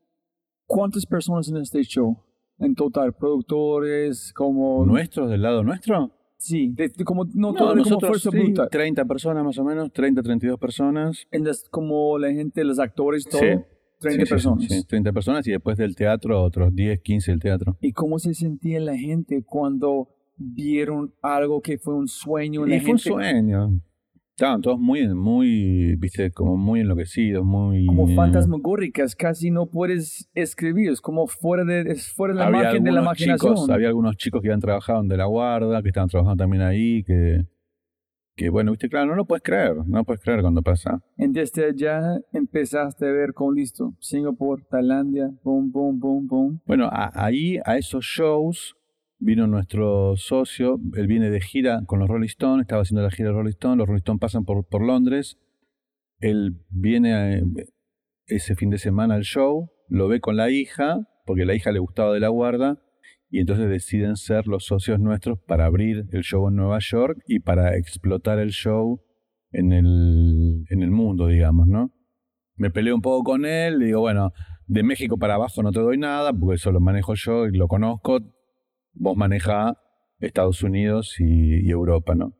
cuántas personas en este show? En total, productores, como... ¿Nuestros del lado nuestro? Sí, de- de como, no, No, todo como nosotros fuerza sí, bruta. 30 personas más o menos, 30, 32 personas. En las- como la gente, los actores, todo. Sí. 30 Sí, personas. sí, 30 personas y después del teatro otros 10, 15 del teatro. ¿Y cómo se sentía la gente cuando vieron algo que fue un sueño? Y La fue un gente, sueño. Estaban todos muy, muy, viste, como muy enloquecidos, muy... como fantasmagóricas, casi no puedes escribir, es como fuera de, es fuera de la Había margen de la imaginación. chicos, había algunos chicos que habían trabajado en De La Guarda, que estaban trabajando también ahí, que, que bueno, viste, claro, no lo puedes creer, no lo puedes creer cuando pasa. Y desde allá empezaste a ver con listo, Singapur, Tailandia, boom, boom, boom, boom. Bueno, a- ahí a esos shows vino nuestro socio, él viene de gira con los Rolling Stones, estaba haciendo la gira de Rolling Stones, los Rolling Stones pasan por, por Londres, él viene eh, ese fin de semana al show, lo ve con la hija, porque la hija le gustaba de la guarda, y entonces deciden ser los socios nuestros para abrir el show en Nueva York y para explotar el show en el, en el mundo, digamos, ¿no? Me peleé un poco con él, digo, bueno, de México para abajo no te doy nada, porque eso lo manejo yo y lo conozco, vos maneja Estados Unidos y, Europa, ¿no?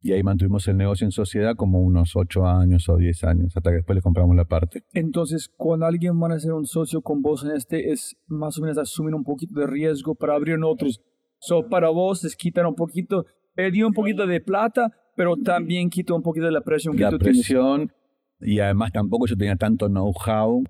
Y ahí mantuvimos el negocio en sociedad como unos 8 años o 10 años, hasta que después le compramos la parte. Entonces, cuando alguien va a ser un socio con vos en este, es más o menos asumir un poquito de riesgo para abrir en otros. So, para vos es quitar un poquito, perdió un poquito de plata, pero también quitó un poquito de la presión que la tú presión, y además tampoco yo tenía tanto know-how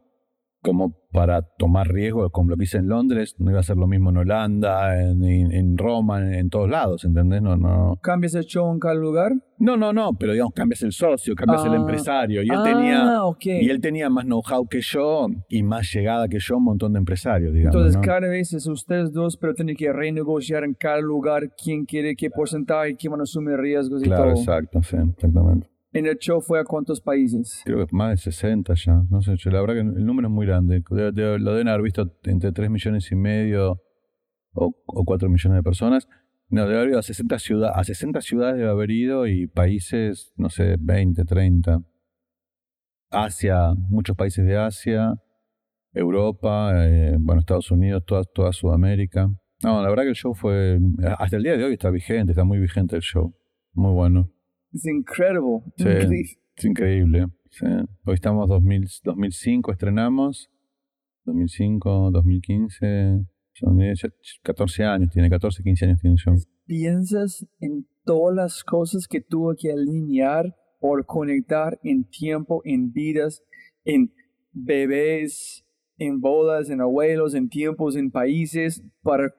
como para tomar riesgo, como lo que hice en Londres, no iba a ser lo mismo en Holanda, en, en, Roma, en, todos lados, ¿entendés? No, no. ¿Cambias el show en cada lugar? No, no, no, pero digamos, cambias el socio, cambias el ah. empresario. Y él, tenía, ah, y él tenía más know-how que yo y más llegada que yo, un montón de empresarios, digamos. Entonces, cada vez es ustedes dos, pero tienen que renegociar en cada lugar quién quiere qué porcentaje, quién van a asumir riesgos y todo. Claro, exacto, sí, exactamente. ¿En el show fue a cuántos países? Creo que más de 60 ya. No sé, la verdad que el número es muy grande. lo deben haber visto entre 3 millones y medio o, 4 millones de personas. No, debe haber ido a 60, ciudades, a 60 ciudades debe haber ido y países, no sé, 20, 30. Asia, muchos países de Asia, Europa, eh, bueno, Estados Unidos, toda, toda Sudamérica. No, la verdad que el show fue, hasta el día de hoy está vigente, está muy vigente el show. Muy bueno. Es increíble. es increíble. Hoy estamos 2000, 2005, estrenamos. 2005, 2015. Son 14 años, tiene 14, 15 años tiene show. ¿Piensas en todas las cosas que tuvo que alinear por conectar en tiempo, en vidas, en bebés, en bodas, en abuelos, en tiempos, en países, para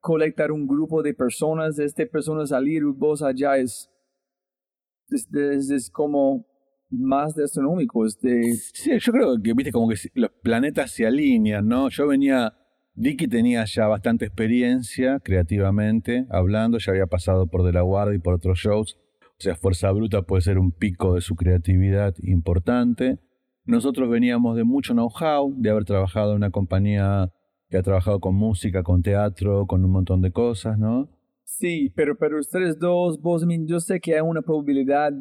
colectar un grupo de personas, de esta persona salir, vos allá es es, como más de astronómico. de... Sí, yo creo que, viste, como que los planetas se alinean, ¿no? Yo venía, Dicky tenía ya bastante experiencia creativamente, hablando, ya había pasado por De la Guardia y por otros shows. O sea, Fuerza Bruta puede ser un pico de su creatividad importante. Nosotros veníamos de mucho know-how, de haber trabajado en una compañía que ha trabajado con música, con teatro, con un montón de cosas, ¿no? Sí, pero, pero ustedes dos, vos, yo sé que hay una probabilidad,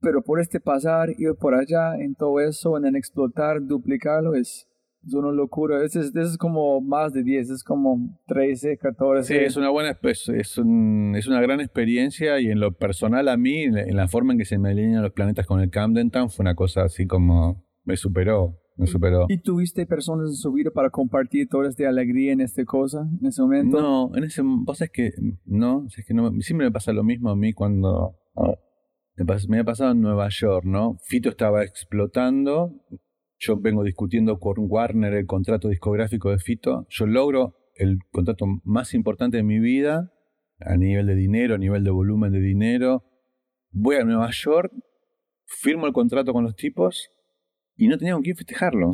pero por este pasar, ir por allá, en todo eso, en explotar, duplicarlo, es, es una locura. Es, es, es, como más de 10, es como 13, 14. Sí, es una buena, es, es, un, es una gran experiencia y en lo personal a mí, en la forma en que se me alinean los planetas con el Camden Town, fue una cosa así como me superó. ¿Y tuviste personas en su vida para compartir toda esta alegría en esta cosa, en ese momento? No, en ese vos sabés que no, es que no, siempre me pasa lo mismo a mí cuando me, ha pasado en Nueva York, ¿no? Fito estaba explotando, yo vengo discutiendo con Warner el contrato discográfico de Fito, yo logro el contrato más importante de mi vida a nivel de dinero, a nivel de volumen de dinero. Voy a Nueva York, firmo el contrato con los tipos y no [laughs] tenía con quién festejarlo.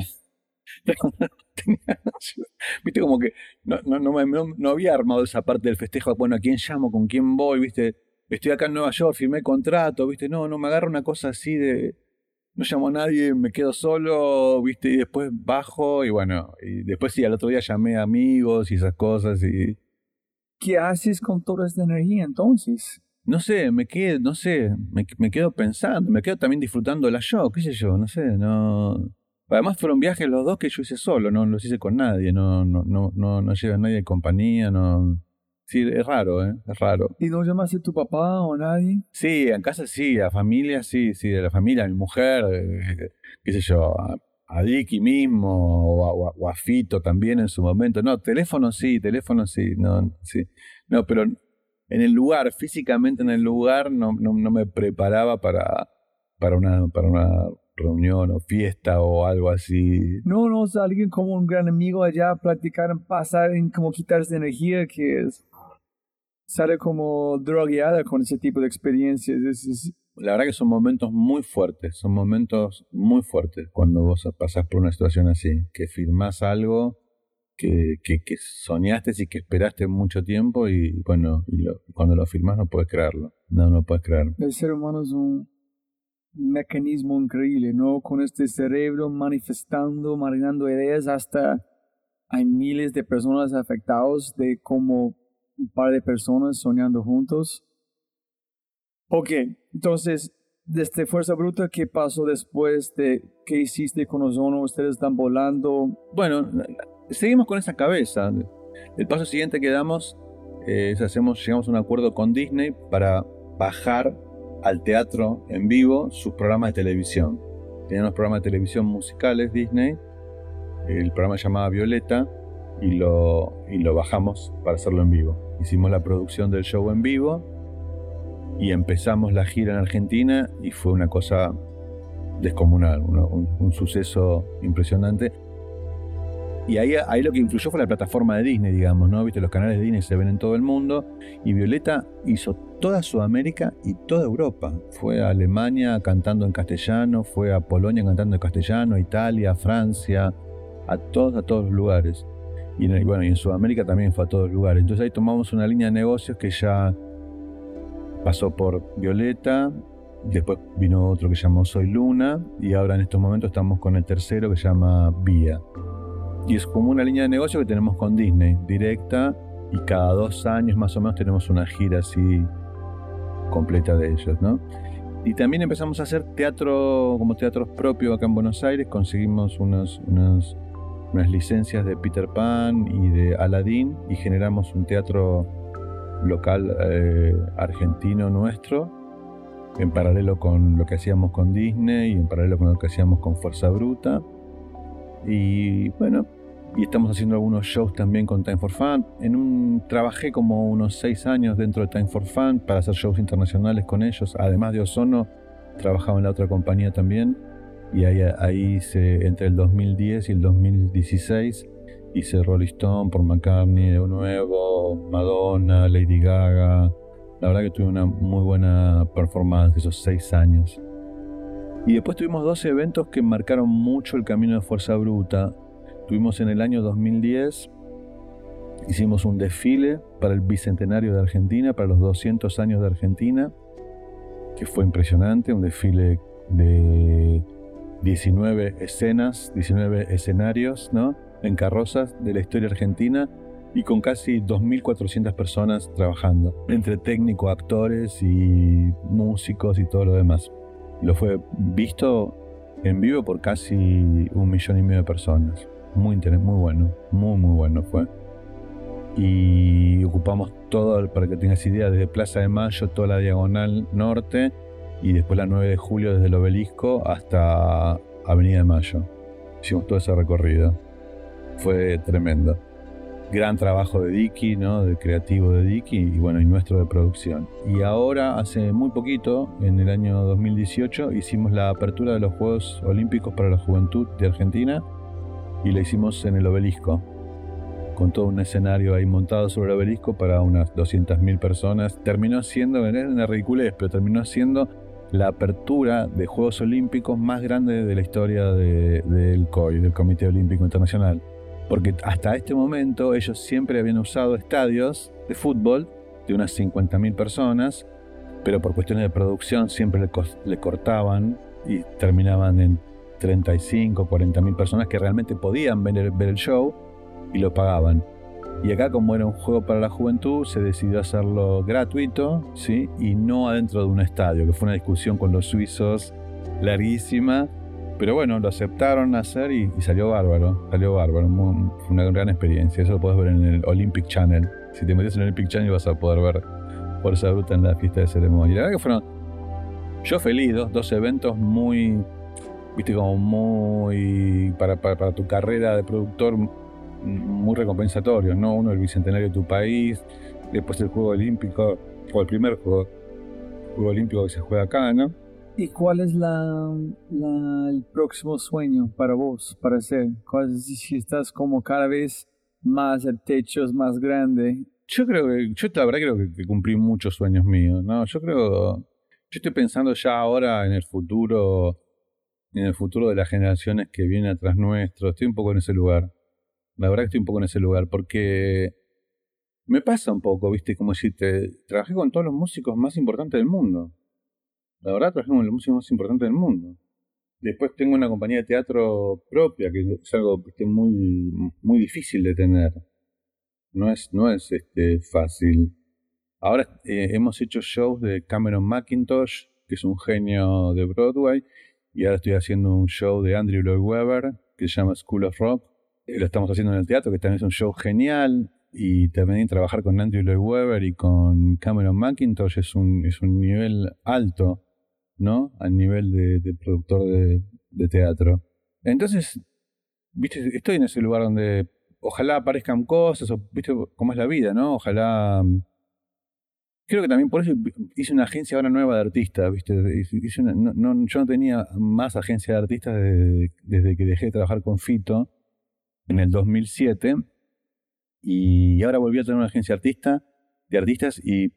viste, como que no, no, no, no, había armado esa parte del festejo. Bueno, ¿a quién llamo? ¿Con quién voy? ¿Viste? Estoy acá en Nueva York, firmé contrato, ¿viste? No, no me agarra una cosa así de. No llamo a nadie, me quedo solo, ¿viste? Y después bajo, y bueno, y después sí, al otro día llamé a amigos y esas cosas. y ¿Qué haces con toda esta energía entonces? No sé, me quedo, no sé, me, quedo pensando, me quedo también disfrutando la show, qué sé yo, no sé, no. Además fueron viajes los dos que yo hice solo, no los hice con nadie, no, no, no, no, no lleva nadie de compañía, no. Sí, es raro, ¿eh? Es raro. ¿Y no llamaste a tu papá o nadie? Sí, en casa sí, a familia sí, sí, de la familia, a mi mujer, eh, qué sé yo, a, a Dicky mismo o a, o a, Fito también en su momento. No, teléfono sí, teléfono sí, no, sí. No, pero en el lugar, físicamente en el lugar, no, no, no me preparaba para, para, una, para una reunión o fiesta o algo así. No, no, o alguien como un gran amigo allá, platicar, pasar en como quitarse energía que es, sale como drogueada con ese tipo de experiencias. La verdad que son momentos muy fuertes, son momentos muy fuertes cuando vos pasás por una situación así, que firmás algo que, que, que soñaste y que esperaste mucho tiempo y bueno, y lo- cuando lo firmas no puedes creerlo. No, no puedes creerlo. El ser humano es un mecanismo increíble, ¿no? Con este cerebro manifestando, marinando ideas, hasta hay miles de personas afectadas de como un par de personas soñando juntos. Ok, entonces, desde Fuerza Bruta, ¿qué pasó después de qué hiciste con Ozono? Ustedes están volando. Bueno, seguimos con esa cabeza. El paso siguiente que damos es hacemos, llegamos a un acuerdo con Disney para bajar al teatro en vivo sus programas de televisión. Tenían unos programas de televisión musicales Disney. El programa llamaba Violeta y lo, y lo bajamos para hacerlo en vivo. Hicimos la producción del show en vivo y empezamos la gira en Argentina y fue una cosa descomunal, un, un- un suceso impresionante. Y ahí, ahí lo que influyó fue la plataforma de Disney, digamos, ¿no? Viste, los canales de Disney se ven en todo el mundo. Y Violeta hizo toda Sudamérica y toda Europa. Fue a Alemania cantando en castellano, fue a Polonia cantando en castellano, Italia, Francia, a todos, a todos los lugares. Y, en- bueno, y en Sudamérica también fue a todos los lugares. Entonces ahí tomamos una línea de negocios que ya pasó por Violeta, después vino otro que llamó Soy Luna, y ahora en estos momentos estamos con el tercero que se llama Vía. Y es como una línea de negocio que tenemos con Disney, directa, y cada dos años más o menos tenemos una gira así completa de ellos, ¿no? Y también empezamos a hacer teatro, como teatros propios acá en Buenos Aires, conseguimos unos, unos- unas licencias de Peter Pan y de Aladdin y generamos un teatro local eh, argentino nuestro, en paralelo con lo que hacíamos con Disney y en paralelo con lo que hacíamos con Fuerza Bruta. Y bueno, y estamos haciendo algunos shows también con Time for Fun. En un, trabajé como unos seis años dentro de Time for Fun para hacer shows internacionales con ellos. Además de Ozono, trabajaba en la otra compañía también. Y ahí, ahí hice, entre el 2010 y el 2016, hice Rolling Stone, por McCartney, de nuevo, Madonna, Lady Gaga. La verdad que tuve una muy buena performance esos seis años. Y después tuvimos dos eventos que marcaron mucho el camino de Fuerza Bruta. Tuvimos en el año 2010, hicimos un desfile para el Bicentenario de Argentina, para los 200 años de Argentina, que fue impresionante, un desfile de 19 escenas, 19 escenarios, ¿no? En carrozas de la historia argentina y con casi 2.400 personas trabajando, entre técnicos, actores y músicos y todo lo demás. Lo fue visto en vivo por casi un millón y medio de personas. Muy, interes- muy bueno, muy, muy bueno fue. Y ocupamos todo, para que tengas idea, desde Plaza de Mayo, toda la diagonal norte, y después la 9 de julio desde el obelisco hasta Avenida de Mayo. Hicimos todo ese recorrido. Fue tremendo. Gran trabajo de Dicky, ¿no? De creativo de Dicky y bueno, y nuestro de producción. Y ahora, hace muy poquito, en el año 2018, hicimos la apertura de los Juegos Olímpicos para la Juventud de Argentina y la hicimos en el obelisco. Con todo un escenario ahí montado sobre el obelisco para unas 200.000 personas. Terminó siendo, una ridiculez, pero terminó siendo la apertura de Juegos Olímpicos más grande de la historia de- del COI, del Comité Olímpico Internacional. Porque hasta este momento ellos siempre habían usado estadios de fútbol de unas 50.000 personas, pero por cuestiones de producción siempre le, le cortaban y terminaban en 35, 40.000 personas que realmente podían ver el, ver el show y lo pagaban. Y acá como era un juego para la juventud, se decidió hacerlo gratuito, ¿sí? Y no adentro de un estadio, que fue una discusión con los suizos larguísima. Pero bueno, lo aceptaron hacer y, salió bárbaro, salió bárbaro, fue una gran experiencia. Eso lo puedes ver en el Olympic Channel. Si te metes en el Olympic Channel vas a poder ver Fuerza Bruta en la fiesta de ceremonia. La verdad que fueron, yo feliz, dos, dos eventos muy, viste, como muy, para, para, tu carrera de productor, muy recompensatorios, ¿no? Uno el bicentenario de tu país, después el Juego Olímpico, o el primer Juego, juego Olímpico que se juega acá, ¿no? ¿Y cuál es la, el próximo sueño para vos, para hacer? ¿Cuál es- si estás como cada vez más, el techo es más grande? Yo creo que, yo la verdad creo que, que cumplí muchos sueños míos, ¿no? Yo creo, yo estoy pensando ya ahora en el futuro, en el futuro de las generaciones que vienen atrás nuestro, estoy un poco en ese lugar. La verdad que estoy un poco en ese lugar, porque me pasa un poco, viste, como si te trabajé con todos los músicos más importantes del mundo. La verdad, trabajé con los músicos más importantes del mundo. Después tengo una compañía de teatro propia, que es algo muy, muy difícil de tener. No es, no es este, fácil. Ahora eh, hemos hecho shows de Cameron McIntosh, que es un genio de Broadway, y ahora estoy haciendo un show de Andrew Lloyd Webber, que se llama School of Rock. Eh, lo estamos haciendo en el teatro, que también es un show genial. Y también trabajar con Andrew Lloyd Webber y con Cameron McIntosh es un, es un nivel alto ¿no? Al nivel de, productor de, teatro. Entonces, viste, estoy en ese lugar donde ojalá aparezcan cosas, o viste cómo es la vida, ¿no? Ojalá. Mm, creo que también por eso hice una agencia ahora nueva de artistas, ¿viste? yo no tenía más agencia de artistas desde, desde, que dejé de trabajar con Fito en el 2007. Y ahora volví a tener una agencia artista, de artistas y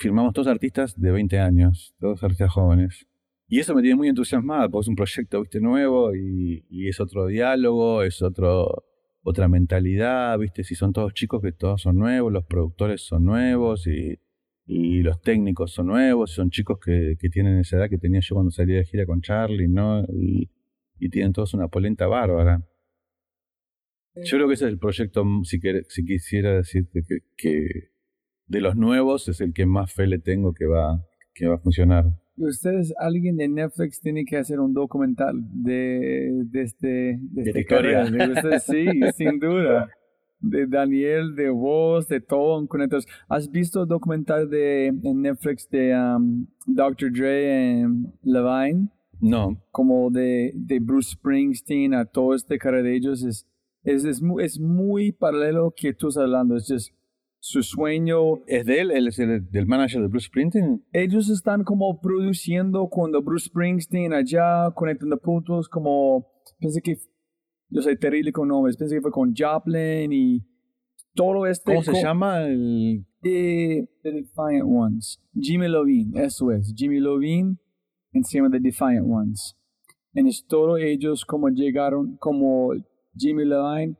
firmamos todos artistas de 20 años, todos artistas jóvenes. Y eso me tiene muy entusiasmado, porque es un proyecto ¿viste? nuevo y, es otro diálogo, es otro, otra mentalidad, ¿viste? Si son todos chicos que todos son nuevos, los productores son nuevos y, los técnicos son nuevos, son chicos que, tienen esa edad que tenía yo cuando salí de gira con Charlie, ¿no? Y, tienen todos una polenta bárbara. Yo creo que ese es el proyecto, si, si quisiera decirte que de los nuevos es el que más fe le tengo que va, que va a funcionar. Ustedes, alguien de Netflix tiene que hacer un documental de, de este... De, de historia. [laughs] sí, sin duda. De Daniel, de vos, de todo. ¿Has visto el documental de en Netflix de um, Dr. Dre y Levine? No. Como de, de Bruce Springsteen a todo este cara de ellos. Es, es, es, muy, es muy paralelo que tú estás hablando. Es just su sueño. ¿Es de él? ¿Él es el, del manager de Bruce Springsteen? Ellos están como produciendo cuando Bruce Springsteen allá, conectando puntos, como. Pensé que. Yo soy terrible con nombres. Pensé que fue con Joplin y todo este. ¿Cómo se llama? El... The Defiant Ones. Jimmy Lovine, eso es. Jimmy Lovine encima de Defiant Ones. En es todo ellos como llegaron, como Jimmy Lovine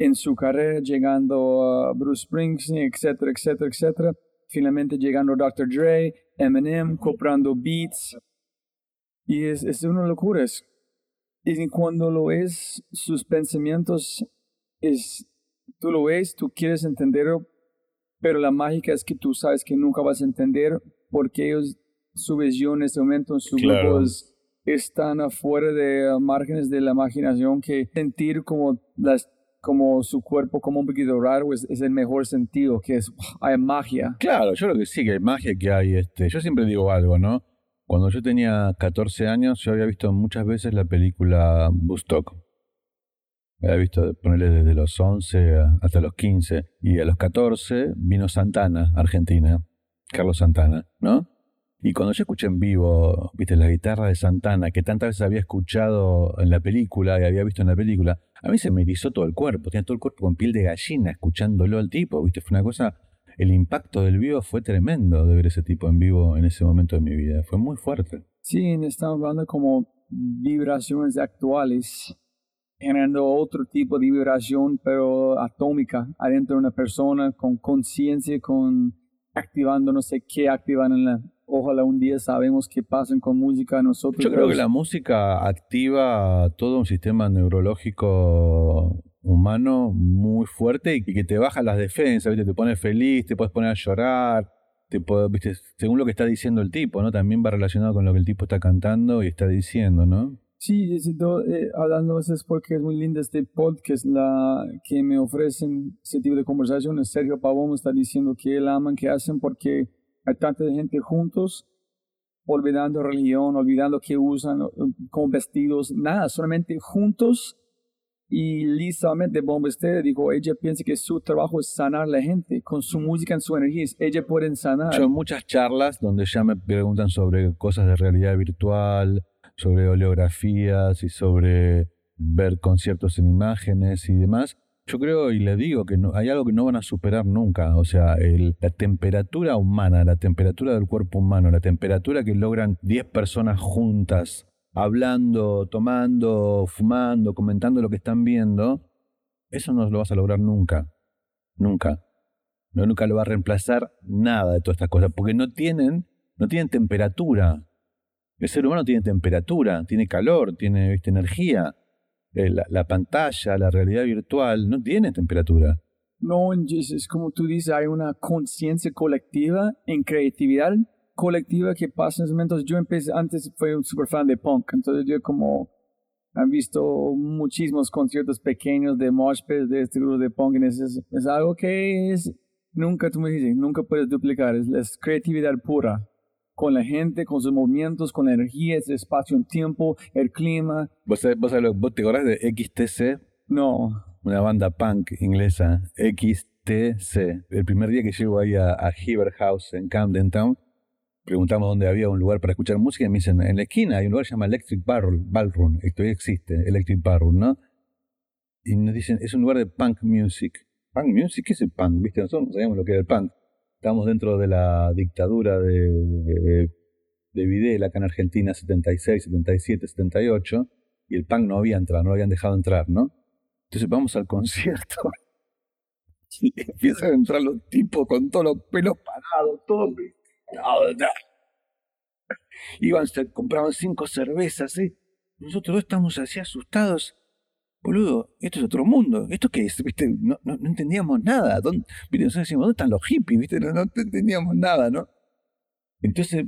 en su carrera, llegando a Bruce Springsteen, etcétera, etcétera, etcétera. Finalmente llegando Dr. Dre, Eminem, comprando beats. Y es, es una locura. Es, y cuando lo ves, sus pensamientos, es, tú lo ves, tú quieres entenderlo, pero la mágica es que tú sabes que nunca vas a entender porque ellos, su visión en este momento, su claro. están afuera de márgenes de la imaginación que sentir como las como su cuerpo como un poquito raro es, el mejor sentido, que es, hay magia. Claro, yo creo que sí, que hay magia, que hay, este, yo siempre digo algo, ¿no? Cuando yo tenía 14 años, yo había visto muchas veces la película Bustock. Había visto, ponerle desde los 11 hasta los 15. Y a los 14 vino Santana, Argentina. Carlos Santana, ¿no? Y cuando yo escuché en vivo, viste, la guitarra de Santana, que tantas veces había escuchado en la película y había visto en la película, a mí se me erizó todo el cuerpo, tenía todo el cuerpo con piel de gallina escuchándolo al tipo, viste, fue una cosa, el impacto del vivo fue tremendo de ver ese tipo en vivo en ese momento de mi vida, fue muy fuerte. Sí, estamos hablando como vibraciones actuales, generando otro tipo de vibración, pero atómica, adentro de una persona, con conciencia, con activando no sé qué activan en la ojalá un día sabemos qué pasa con música nosotros. Yo creo que la música activa todo un sistema neurológico humano muy fuerte y que te baja las defensas, te pone feliz, te puedes poner a llorar, te ¿viste? según lo que está diciendo el tipo, ¿no? También va relacionado con lo que el tipo está cantando y está diciendo, ¿no? Sí, eh, hablando veces porque es muy lindo este podcast la, que me ofrecen ese tipo de conversaciones. Sergio Pavón está diciendo que él aman, que hacen porque hay tanta gente juntos, olvidando religión, olvidando que usan con vestidos, nada, solamente juntos. Y listamente Bomba Estéreo dijo, ella piensa que su trabajo es sanar a la gente con su música, en su energía, ella puede sanar. Yo muchas charlas donde ya me preguntan sobre cosas de realidad virtual, sobre oleografías y sobre ver conciertos en imágenes y demás yo creo y le digo que hay algo que no van a superar nunca, o sea, la temperatura humana, la temperatura del cuerpo humano, la temperatura que logran 10 personas juntas, hablando, tomando, fumando, comentando lo que están viendo, eso no lo vas a lograr nunca. Nunca. No, nunca lo va a reemplazar nada de todas estas cosas, porque no tienen, no tienen temperatura. El ser humano tiene temperatura, tiene calor, tiene energía. Eh, la, la, pantalla, la realidad virtual, no tiene temperatura. No, es como tú dices, hay una conciencia colectiva en creatividad colectiva que pasa en esos momentos. Yo empecé, antes fui un super fan de punk, entonces yo como han visto muchísimos conciertos pequeños de mosh de este grupo de punk, es, es algo que es, nunca, tú me dices, nunca puedes duplicar, es, es creatividad pura con la gente, con sus movimientos, con la energía, el espacio, el tiempo, el clima. ¿Vos, vos, vos te acordás de XTC? No. Una banda punk inglesa, XTC. El primer día que llego ahí a, a Heber House en Camden Town, preguntamos dónde había un lugar para escuchar música y me dicen, en la esquina hay un lugar que se llama Electric Ballroom, todavía existe, Electric Ballroom, ¿no? Y nos dicen, es un lugar de punk music. ¿Punk music? ¿Qué es el punk? ¿Viste? Nosotros no sabíamos lo que era el punk. Estamos dentro de la dictadura de, de, de Videla acá en Argentina, 76, 77, 78, y el punk no había entrado, no lo habían dejado entrar, ¿no? Entonces vamos al concierto. [laughs] Y empiezan a entrar los tipos con todos los pelos parados, todos Iban, se compraban cinco cervezas, ¿eh? Nosotros estamos así asustados. Boludo, esto es otro mundo. ¿Esto qué es? ¿Viste? No, no, entendíamos nada. ¿Dónde, ¿viste? Nosotros decíamos, ¿dónde están los hippies? ¿Viste? No, no entendíamos nada, ¿no? Entonces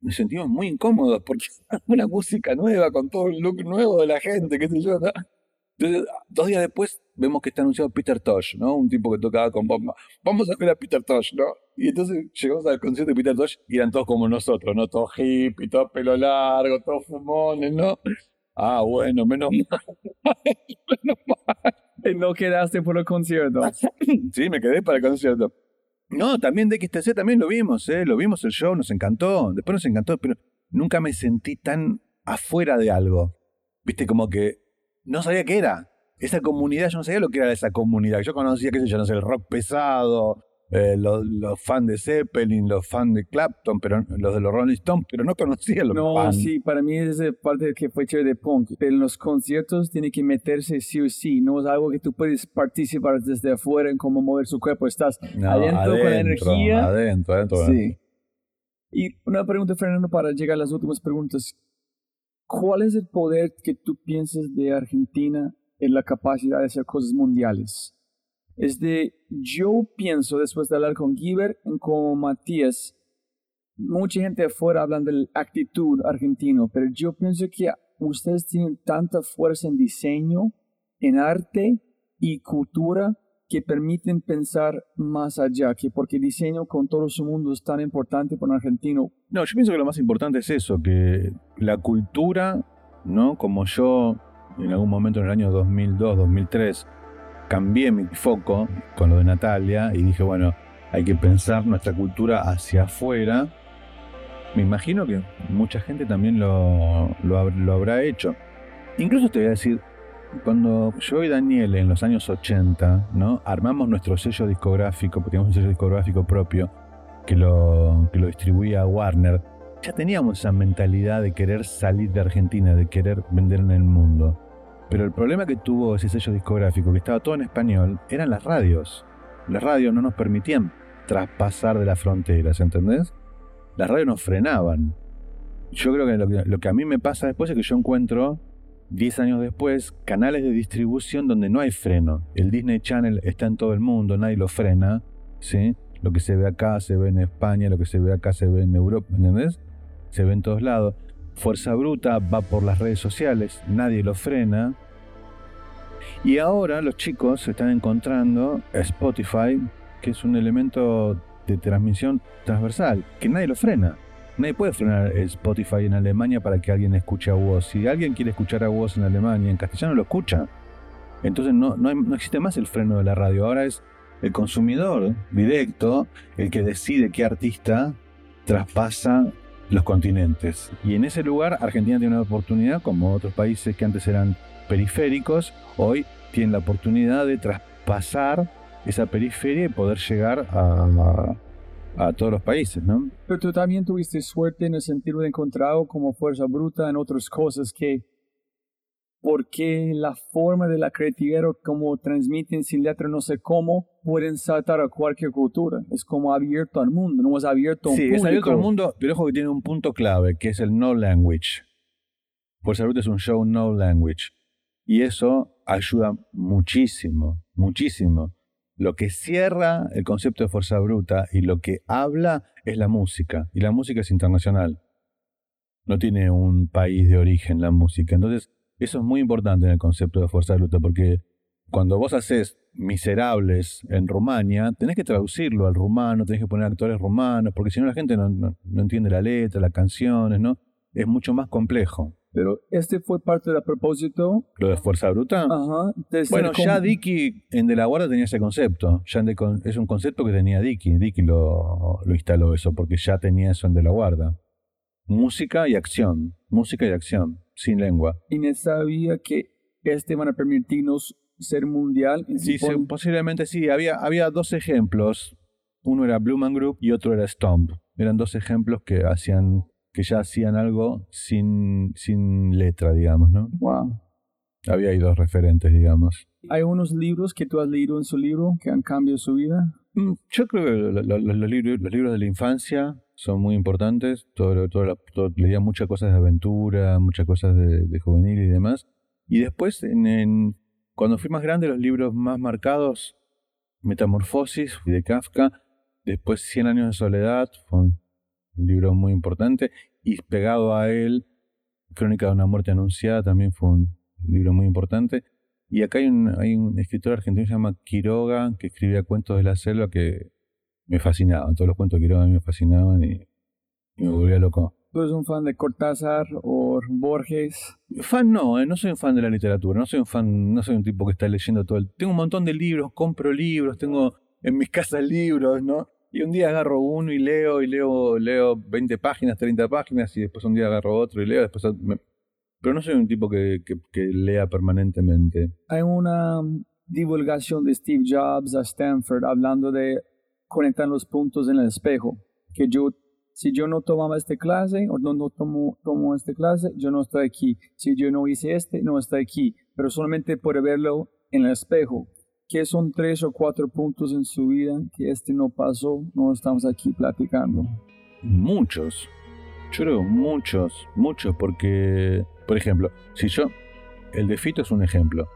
nos sentimos muy incómodos porque [laughs] una música nueva, con todo el look nuevo de la gente, qué sé yo, ¿no? Entonces, dos días después vemos que está anunciado Peter Tosh, ¿no? Un tipo que tocaba con bomba. Vamos a ver a Peter Tosh, ¿no? Y entonces llegamos al concierto de Peter Tosh y eran todos como nosotros, ¿no? Todos hippie, todos pelo largo, todos fumones, ¿no? Ah, bueno, menos mal. [laughs] menos mal. ¿Y no quedaste por el concierto? sí, me quedé para el concierto. No, también de XTC también lo vimos, ¿eh? Lo vimos el show, nos encantó. Después nos encantó, pero nunca me sentí tan afuera de algo. Viste, como que no sabía qué era. Esa comunidad, yo no sabía lo que era esa comunidad. Yo conocía, qué sé yo, no sé, el rock pesado, eh, los, los, fans de Zeppelin, los fans de Clapton, pero los de los Rolling Stones, pero no conocía los No, sí, para mí es parte que fue chévere de punk. Pero en los conciertos tiene que meterse sí o sí. No es algo que tú puedes participar desde afuera en cómo mover su cuerpo. Estás no, adentro, adentro, con la energía. Adentro, adentro. Sí. Y una pregunta, Fernando, para llegar a las últimas preguntas. ¿Cuál es el poder que tú piensas de Argentina en la capacidad de hacer cosas mundiales? Es de, yo pienso, después de hablar con Giver con Matías, mucha gente afuera hablan de actitud argentino, pero yo pienso que ustedes tienen tanta fuerza en diseño, en arte y cultura que permiten pensar más allá, que porque diseño con todo su mundo es tan importante para un argentino. No, yo pienso que lo más importante es eso, que la cultura, ¿no? Como yo en algún momento en el año 2002, 2003, cambié mi foco con lo de Natalia y dije, bueno, hay que pensar nuestra cultura hacia afuera. Me imagino que mucha gente también lo, lo, habrá hecho. Incluso te voy a decir, cuando yo y Daniel en los años 80, ¿no? Armamos nuestro sello discográfico, porque teníamos un sello discográfico propio que lo, que lo distribuía Warner, ya teníamos esa mentalidad de querer salir de Argentina, de querer vender en el mundo. Pero el problema que tuvo ese sello discográfico, que estaba todo en español, eran las radios. Las radios no nos permitían traspasar de las fronteras, ¿entendés? Las radios nos frenaban. Yo creo que lo, que a mí me pasa después es que yo encuentro 10 años después, canales de distribución donde no hay freno. El Disney Channel está en todo el mundo, nadie lo frena. ¿sí? Lo que se ve acá se ve en España, lo que se ve acá se ve en Europa, ¿entendés? Se ve en todos lados. Fuerza Bruta va por las redes sociales, nadie lo frena. Y ahora los chicos se están encontrando Spotify, que es un elemento de transmisión transversal, que nadie lo frena. Nadie puede frenar Spotify en Alemania para que alguien escuche a vos. Si alguien quiere escuchar a vos en Alemania, en castellano lo escucha. Entonces no, no, no existe más el freno de la radio. Ahora es el consumidor directo el que decide qué artista traspasa los continentes. Y en ese lugar Argentina tiene una oportunidad, como otros países que antes eran periféricos, hoy tienen la oportunidad de traspasar esa periferia y poder llegar a, a todos los países, ¿no? Pero tú también tuviste suerte en el sentido de encontrado como fuerza bruta en otras cosas que por qué la forma de la creatividad o cómo transmiten sin letra, no sé cómo, pueden saltar a cualquier cultura. Es como abierto al mundo, no es abierto a un Sí, es abierto público. al mundo, pero ojo que tiene un punto clave, que es el no language. Fuerza Bruta es un show no language. Y eso ayuda muchísimo, muchísimo. Lo que cierra el concepto de Fuerza Bruta y lo que habla es la música. Y la música es internacional. No tiene un país de origen la música. Entonces, eso es muy importante en el concepto de Fuerza Bruta, porque cuando vos haces Miserables en Rumania, tenés que traducirlo al rumano, tenés que poner actores rumanos, porque si no la gente no, no- no entiende la letra, las canciones, ¿no? Es mucho más complejo. Pero este fue parte del propósito. Lo de Fuerza Bruta. Ajá. Bueno, ya Dicky en De la Guardia tenía ese concepto. Ya en De Con- es un concepto que tenía Dicky. Dicky lo, lo instaló eso, porque ya tenía eso en De la Guardia. Música y acción. Música y acción, sin lengua. Y no sabía que este van a permitirnos ser mundial. Sí, se- posiblemente sí. Había, había dos ejemplos. Uno era Blue Man Group y otro era Stomp. Eran dos ejemplos que hacían, que ya hacían algo sin, sin letra, digamos, ¿no? Wow. Había ahí dos referentes, digamos. Hay unos libros que tú has leído en su libro que han cambiado su vida. Mm, Yo creo que lo- lo- lo- los, libros, los libros de la infancia son muy importantes. Todo, todo, todo- leía muchas cosas de aventura, muchas cosas de, de juvenil y demás. Y después, en, en- cuando fui más grande, los libros más marcados, Metamorfosis de Kafka, después Cien años de soledad, fue un libro muy importante. Y pegado a él, Crónica de una muerte anunciada, también fue un libro muy importante. Y acá hay un, hay un escritor argentino que se llama Quiroga, que escribía cuentos de la selva que me fascinaban. Todos los cuentos de Quiroga a mí me fascinaban y, y me volvía loco. ¿Tú eres un fan de Cortázar o Borges? Fan no, eh, no soy un fan de la literatura, no soy un fan, no soy un tipo que está leyendo todo el... Tengo un montón de libros, compro libros, tengo en mis [laughs] casas libros, ¿no? Y un día agarro uno y leo, y leo, leo 20 páginas, 30 páginas, y después un día agarro otro y leo, después... me- Pero no soy un tipo que, que- que lea permanentemente. Hay una divulgación de Steve Jobs a Stanford hablando de conectar los puntos en el espejo. Que yo, si yo no tomaba esta clase o no, no tomo, esta clase, yo no estoy aquí. Si yo no hice este, no estoy aquí. Pero solamente por verlo en el espejo. Que son tres o cuatro puntos en su vida que este no pasó, no estamos aquí platicando. Muchos. Yo creo muchos, muchos, porque, por ejemplo, si yo, el de Fito es un ejemplo.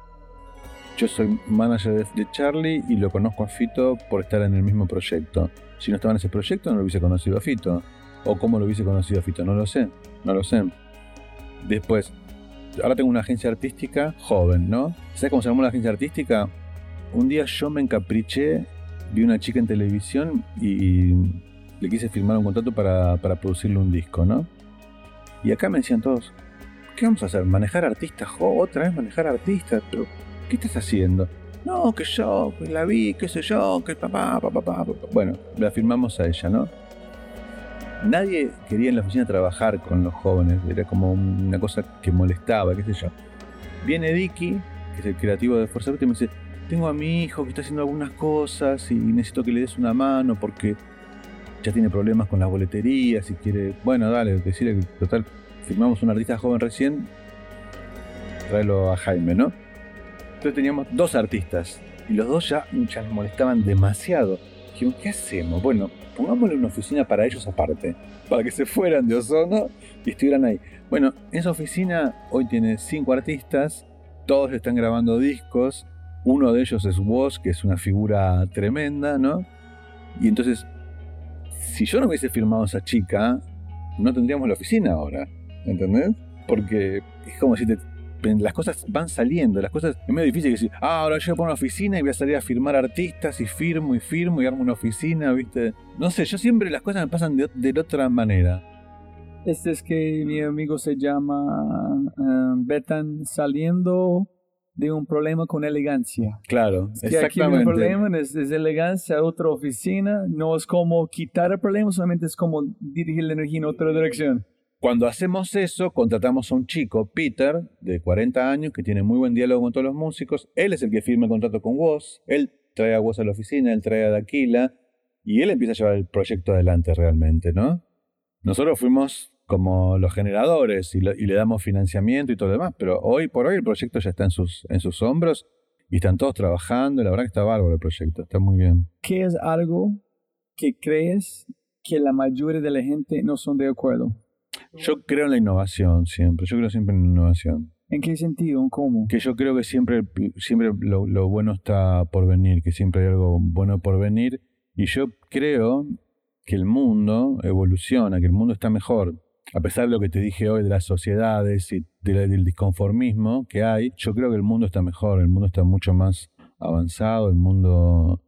Yo soy manager de, de Charlie y lo conozco a Fito por estar en el mismo proyecto. Si no estaba en ese proyecto, no lo hubiese conocido a Fito. O cómo lo hubiese conocido a Fito, no lo sé, no lo sé. Después, ahora tengo una agencia artística joven, ¿no? ¿Sabes cómo se llamó la agencia artística? Un día yo me encapriché, vi una chica en televisión y le quise firmar un contrato para, para producirle un disco, ¿no? Y acá me decían todos, ¿qué vamos a hacer? ¿Manejar artistas? Jo, otra vez manejar artistas, ¿qué estás haciendo? No, que yo, que la vi, qué sé yo, que papá, papá, papá. Bueno, la firmamos a ella, ¿no? Nadie quería en la oficina trabajar con los jóvenes, era como una cosa que molestaba, qué sé yo. Viene Dicky, que es el creativo de Fuerza Bruta, y me dice, tengo a mi hijo que está haciendo algunas cosas y necesito que le des una mano porque ya tiene problemas con las boleterías y quiere, bueno, dale, decirle que total, firmamos un artista joven recién, tráelo a Jaime, ¿no? Entonces teníamos dos artistas y los dos ya, ya nos molestaban demasiado. Dijimos, ¿qué hacemos? Bueno, pongámosle una oficina para ellos aparte, para que se fueran de Ozono y estuvieran ahí. Bueno, esa oficina hoy tiene cinco artistas, todos están grabando discos, uno de ellos es Woz, que es una figura tremenda, ¿no? Y entonces, si yo no hubiese firmado esa chica, no tendríamos la oficina ahora, ¿entendés? Porque es como si te, las cosas van saliendo, las cosas es medio difícil decir, ah, ahora yo voy a una oficina y voy a salir a firmar artistas y firmo y firmo y armo una oficina, ¿viste? No sé, yo siempre las cosas me pasan de, de otra manera. Este es que mi amigo se llama eh, Betan saliendo de un problema con elegancia. Claro, Que aquí el exactamente. problema es, es elegancia otra oficina, no es como quitar el problema, solamente es como dirigir la energía en otra dirección. Cuando hacemos eso, contratamos a un chico, Peter, de 40 años, que tiene muy buen diálogo con todos los músicos. Él es el que firma el contrato con Woz. Él trae a Woz a la oficina, él trae a Daquila. Y él empieza a llevar el proyecto adelante realmente, ¿no? Nosotros fuimos como los generadores y, le damos financiamiento y todo lo demás, pero hoy por hoy el proyecto ya está en sus, en hombros y están todos trabajando, y la verdad que está bárbaro el proyecto, está muy bien. ¿Qué es algo que crees que la mayoría de la gente no son de acuerdo? Yo creo en la innovación siempre, yo creo siempre en la innovación. ¿En qué sentido? ¿En ¿Cómo? Que yo creo que siempre, siempre lo, lo bueno está por venir, que siempre hay algo bueno por venir. Y yo creo que el mundo evoluciona, que el mundo está mejor. A pesar de lo que te dije hoy de las sociedades y del disconformismo que hay, yo creo que el mundo está mejor, el mundo está mucho más avanzado, el mundo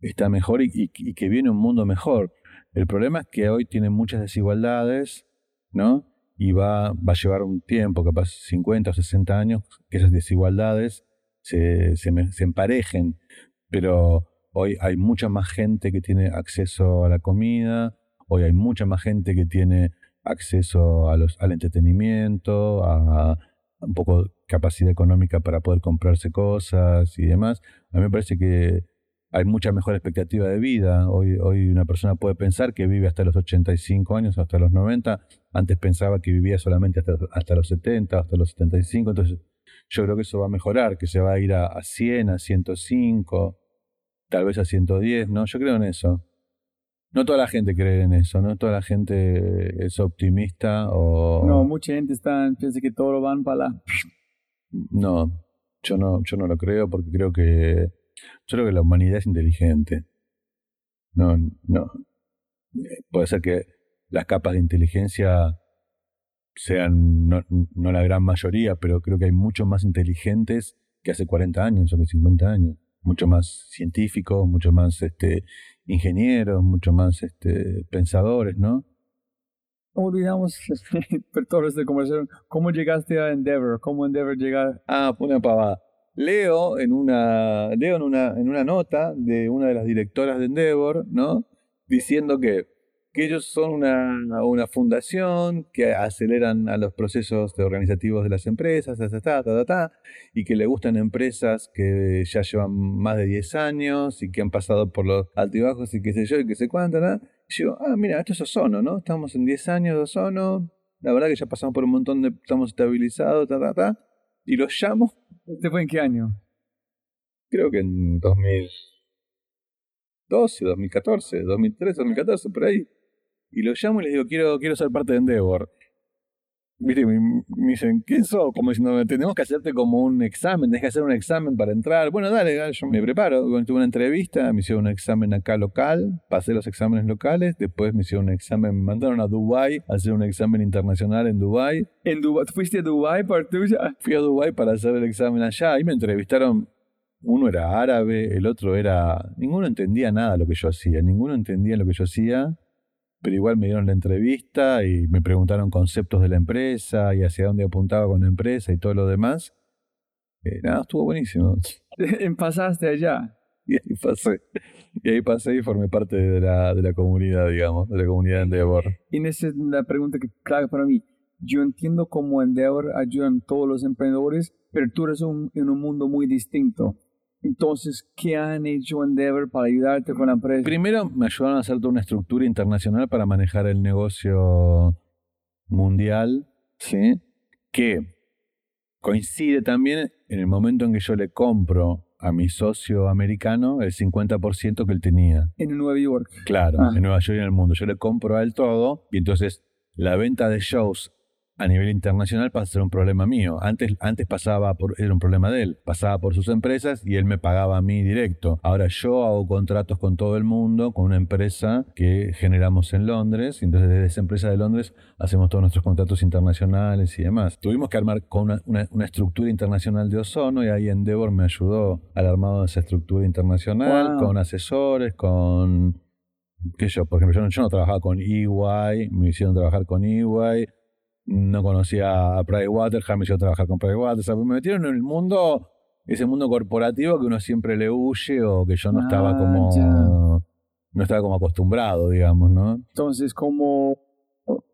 está mejor y, y- y que viene un mundo mejor. El problema es que hoy tiene muchas desigualdades, ¿no? Y va, va a llevar un tiempo, capaz 50 o 60 años, que esas desigualdades se, se, emparejen. Pero hoy hay mucha más gente que tiene acceso a la comida, hoy hay mucha más gente que tiene acceso a los, al entretenimiento, a un poco capacidad económica para poder comprarse cosas y demás. A mí me parece que hay mucha mejor expectativa de vida. Hoy, hoy una persona puede pensar que vive hasta los 85 años, hasta los 90. Antes pensaba que vivía solamente hasta, hasta los 70, hasta los 75. Entonces, yo creo que eso va a mejorar, que se va a ir a, a 100, a 105, tal vez a 110, ¿no? Yo creo en eso. No toda la gente cree en eso, no toda la gente es optimista o... No, mucha gente está, piensa que todo lo van para la... No, yo no, yo no lo creo porque creo que yo creo que la humanidad es inteligente. No, no. Puede ser que las capas de inteligencia sean no, no la gran mayoría, pero creo que hay muchos más inteligentes que hace 40 años o que 50 años. Mucho más científicos, mucho más este, ingenieros, mucho más este, pensadores, ¿no? No olvidamos, [laughs] por todo esta conversación, ¿cómo llegaste a Endeavor? ¿Cómo Endeavor llegar? Ah, una pavada. Leo en una, leo en una, en una nota de una de las directoras de Endeavor, ¿no? Diciendo que, que ellos son una, una fundación que aceleran a los procesos organizativos de las empresas, ta, ta, ta, y que le gustan empresas que ya llevan más de 10 años y que han pasado por los altibajos y qué sé yo y qué sé cuánto, ¿no? Y yo, ah, mira, esto es Ozono, ¿no? Estamos en 10 años de Ozono, la verdad que ya pasamos por un montón de, estamos estabilizados, ta, ta, ta, y los llamo ¿Este fue en qué año? creo que en 2012, 2014, 2013, 2014, por ahí. Y lo llamo y les digo, quiero, quiero ser parte de Endeavor. Viste, me, me dicen, ¿quién sos? Como diciendo, tenemos que hacerte como un examen, tenés que hacer un examen para entrar. Bueno, dale, dale, yo me preparo. Bueno, tuve una entrevista, me hicieron un examen acá local, pasé los exámenes locales, después me hicieron un examen, me mandaron a Dubai a hacer un examen internacional en Dubai. ¿En Dubái? ¿Fuiste a Dubái por tuya? Fui a Dubái para hacer el examen allá y me entrevistaron. Uno era árabe, el otro era. Ninguno entendía nada lo que yo hacía, ninguno entendía lo que yo hacía, pero igual me dieron la entrevista y me preguntaron conceptos de la empresa y hacia dónde apuntaba con la empresa y todo lo demás. Eh, nada, estuvo buenísimo. [laughs] Pasaste allá. Y ahí pasé. Y ahí pasé y formé parte de la, de la comunidad, digamos, de la comunidad de Endeavor. Y esa es la pregunta que clave para mí. Yo entiendo cómo Endeavor ayudan todos los emprendedores, pero tú eres un- en un mundo muy distinto. Entonces, ¿qué han hecho Endeavor para ayudarte con la empresa? Primero me ayudaron a hacer toda una estructura internacional para manejar el negocio mundial, ¿sí? Que coincide también en el momento en que yo le compro a mi socio americano el 50% que él tenía. En Nueva York. Claro, Ah. en Nueva York y en el mundo. Yo le compro a él todo y entonces la venta de shows a nivel internacional pasa a ser un problema mío. Antes, antes pasaba por, era un problema de él, pasaba por sus empresas y él me pagaba a mí directo. Ahora yo hago contratos con todo el mundo, con una empresa que generamos en Londres, y entonces desde esa empresa de Londres hacemos todos nuestros contratos internacionales y demás. Tuvimos que armar con una, una- una estructura internacional de ozono y ahí Endeavor me ayudó al armado de esa estructura internacional, Wow. con asesores, con qué sé yo, por ejemplo, yo no, yo no trabajaba con EY, me hicieron trabajar con EY, no conocía a Pricewaterhouse, me hicieron trabajar con Pricewaterhouse, me metieron en el mundo, ese mundo corporativo que uno siempre le huye o que yo no estaba Ah, como, ya. no estaba como acostumbrado, digamos, ¿no? Entonces, como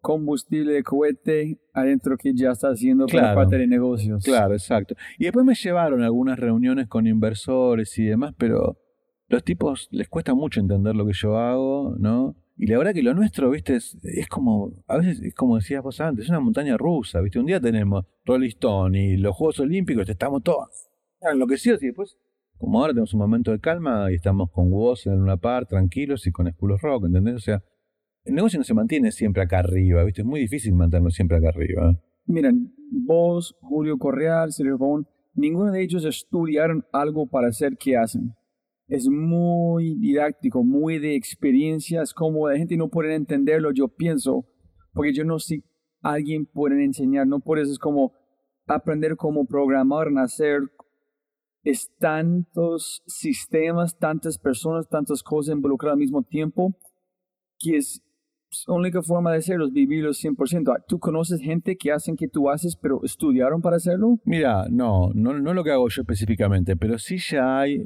combustible de cohete adentro que ya está haciendo Claro. parte de negocios. Claro, exacto. Y después me llevaron a algunas reuniones con inversores y demás, pero los tipos les cuesta mucho entender lo que yo hago, ¿no? Y la verdad que lo nuestro, viste, es, como, a veces es como decías vos antes, es una montaña rusa, viste. Un día tenemos Rolling Stone y los Juegos Olímpicos, estamos todos enloquecidos y después, como ahora tenemos un momento de calma y estamos con vos en una par, tranquilos y con of Rock, ¿entendés? O sea, el negocio no se mantiene siempre acá arriba, viste, es muy difícil mantenerlo siempre acá arriba. Miren, vos, Julio Correal, Sergio Pavón, ninguno de ellos estudiaron algo para hacer qué hacen. Es muy didáctico, muy de experiencia, es como la gente no puede entenderlo, yo pienso, porque yo no sé, alguien puede enseñar, no por eso es como aprender cómo programar, nacer, es tantos sistemas, tantas personas, tantas cosas involucradas al mismo tiempo, que es la única forma de hacerlo es vivirlo 100%. ¿Tú conoces gente que hacen que tú haces, pero estudiaron para hacerlo? Mira, no, no, no lo que hago yo específicamente, pero sí ya hay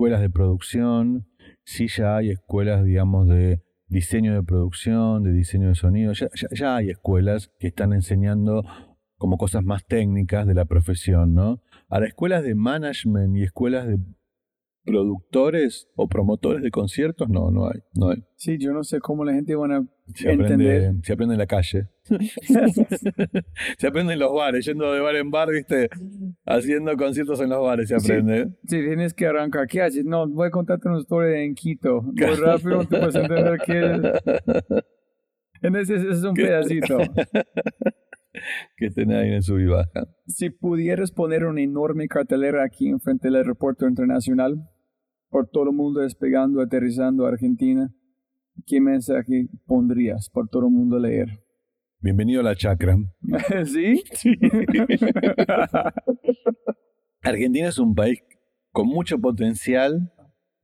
escuelas de producción, sí ya hay escuelas, digamos, de diseño de producción, de diseño de sonido, ya, ya, ya hay escuelas que están enseñando como cosas más técnicas de la profesión, ¿no? Ahora, escuelas de management y escuelas de productores o promotores de conciertos, no, no hay, no hay. Sí, yo no sé cómo la gente van a Se entender. aprende, se aprende en la calle. [laughs] se aprende en los bares, yendo de bar en bar, viste, haciendo conciertos en los bares se aprende. Si tienes que arrancar, ¿qué haces? No, voy a contarte una historia en Quito. Muy rápido, te puedes entender qué [laughs] En ese, es un pedacito. [laughs] que estén ahí en su y baja. Si pudieras poner una enorme cartelera aquí enfrente del aeropuerto internacional, por todo el mundo despegando, aterrizando a Argentina, ¿qué mensaje pondrías por todo el mundo leer? Bienvenido a la chacra. [laughs] ¿Sí? Sí. [laughs] Argentina es un país con mucho potencial,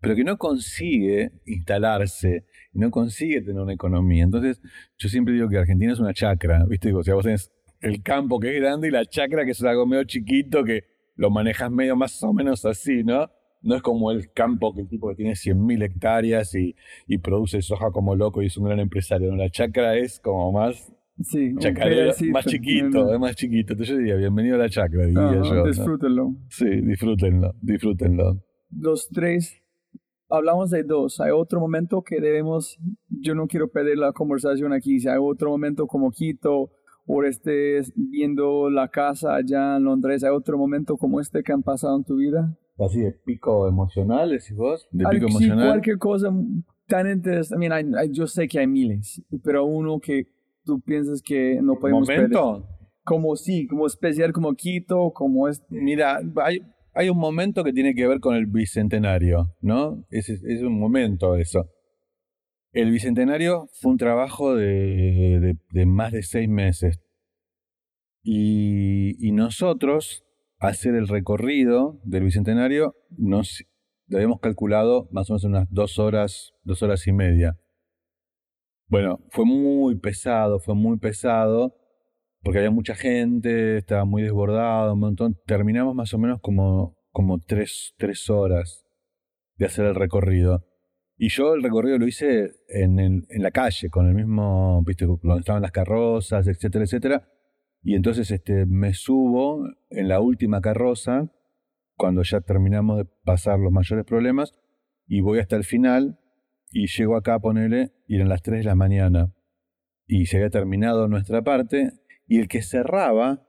pero que no consigue instalarse, no consigue tener una economía. Entonces, yo siempre digo que Argentina es una chacra, ¿viste? O sea, vos tenés el campo que es grande y la chacra que es algo medio chiquito que lo manejas medio más o menos así, ¿no? No es como el campo que el tipo que tiene 100.000 hectáreas y, y produce soja como loco y es un gran empresario. ¿no? La chacra es como más Sí, [laughs] pedacito. más chiquito, es más chiquito. Entonces yo diría, bienvenido a la chacra, diría No, yo. ¿no? disfrútenlo. Sí, disfrútenlo, disfrútenlo. Los tres, hablamos de dos. Hay otro momento que debemos, yo no quiero perder la conversación aquí. Si hay otro momento como Quito, o estés viendo la casa allá en Londres, hay otro momento como este que han pasado en tu vida. Así de pico emocional, decís vos. De pico sí, emocional. cualquier cosa tan interesante. I mean, I- I- yo sé que hay miles, pero uno que tú piensas que no podemos perder. ¿Momento? Como sí, como especial, como Quito, como este. Mira, hay, hay un momento que tiene que ver con el bicentenario, ¿no? Es, es un momento eso. El bicentenario fue un trabajo de, de- de más de seis meses. Y, y nosotros, hacer el recorrido del bicentenario, nos habíamos calculado más o menos unas dos horas, dos horas y media. Bueno, fue muy pesado, fue muy pesado, porque había mucha gente, estaba muy desbordado, un montón. Terminamos más o menos como, como tres, tres horas de hacer el recorrido. Y yo el recorrido lo hice en, en la calle, con el mismo, viste, donde estaban las carrozas, etcétera, etcétera. Y entonces este, me subo en la última carroza, cuando ya terminamos de pasar los mayores problemas, y voy hasta el final, y llego acá a ponerle, y eran las 3 de la mañana. Y se había terminado nuestra parte, y el que cerraba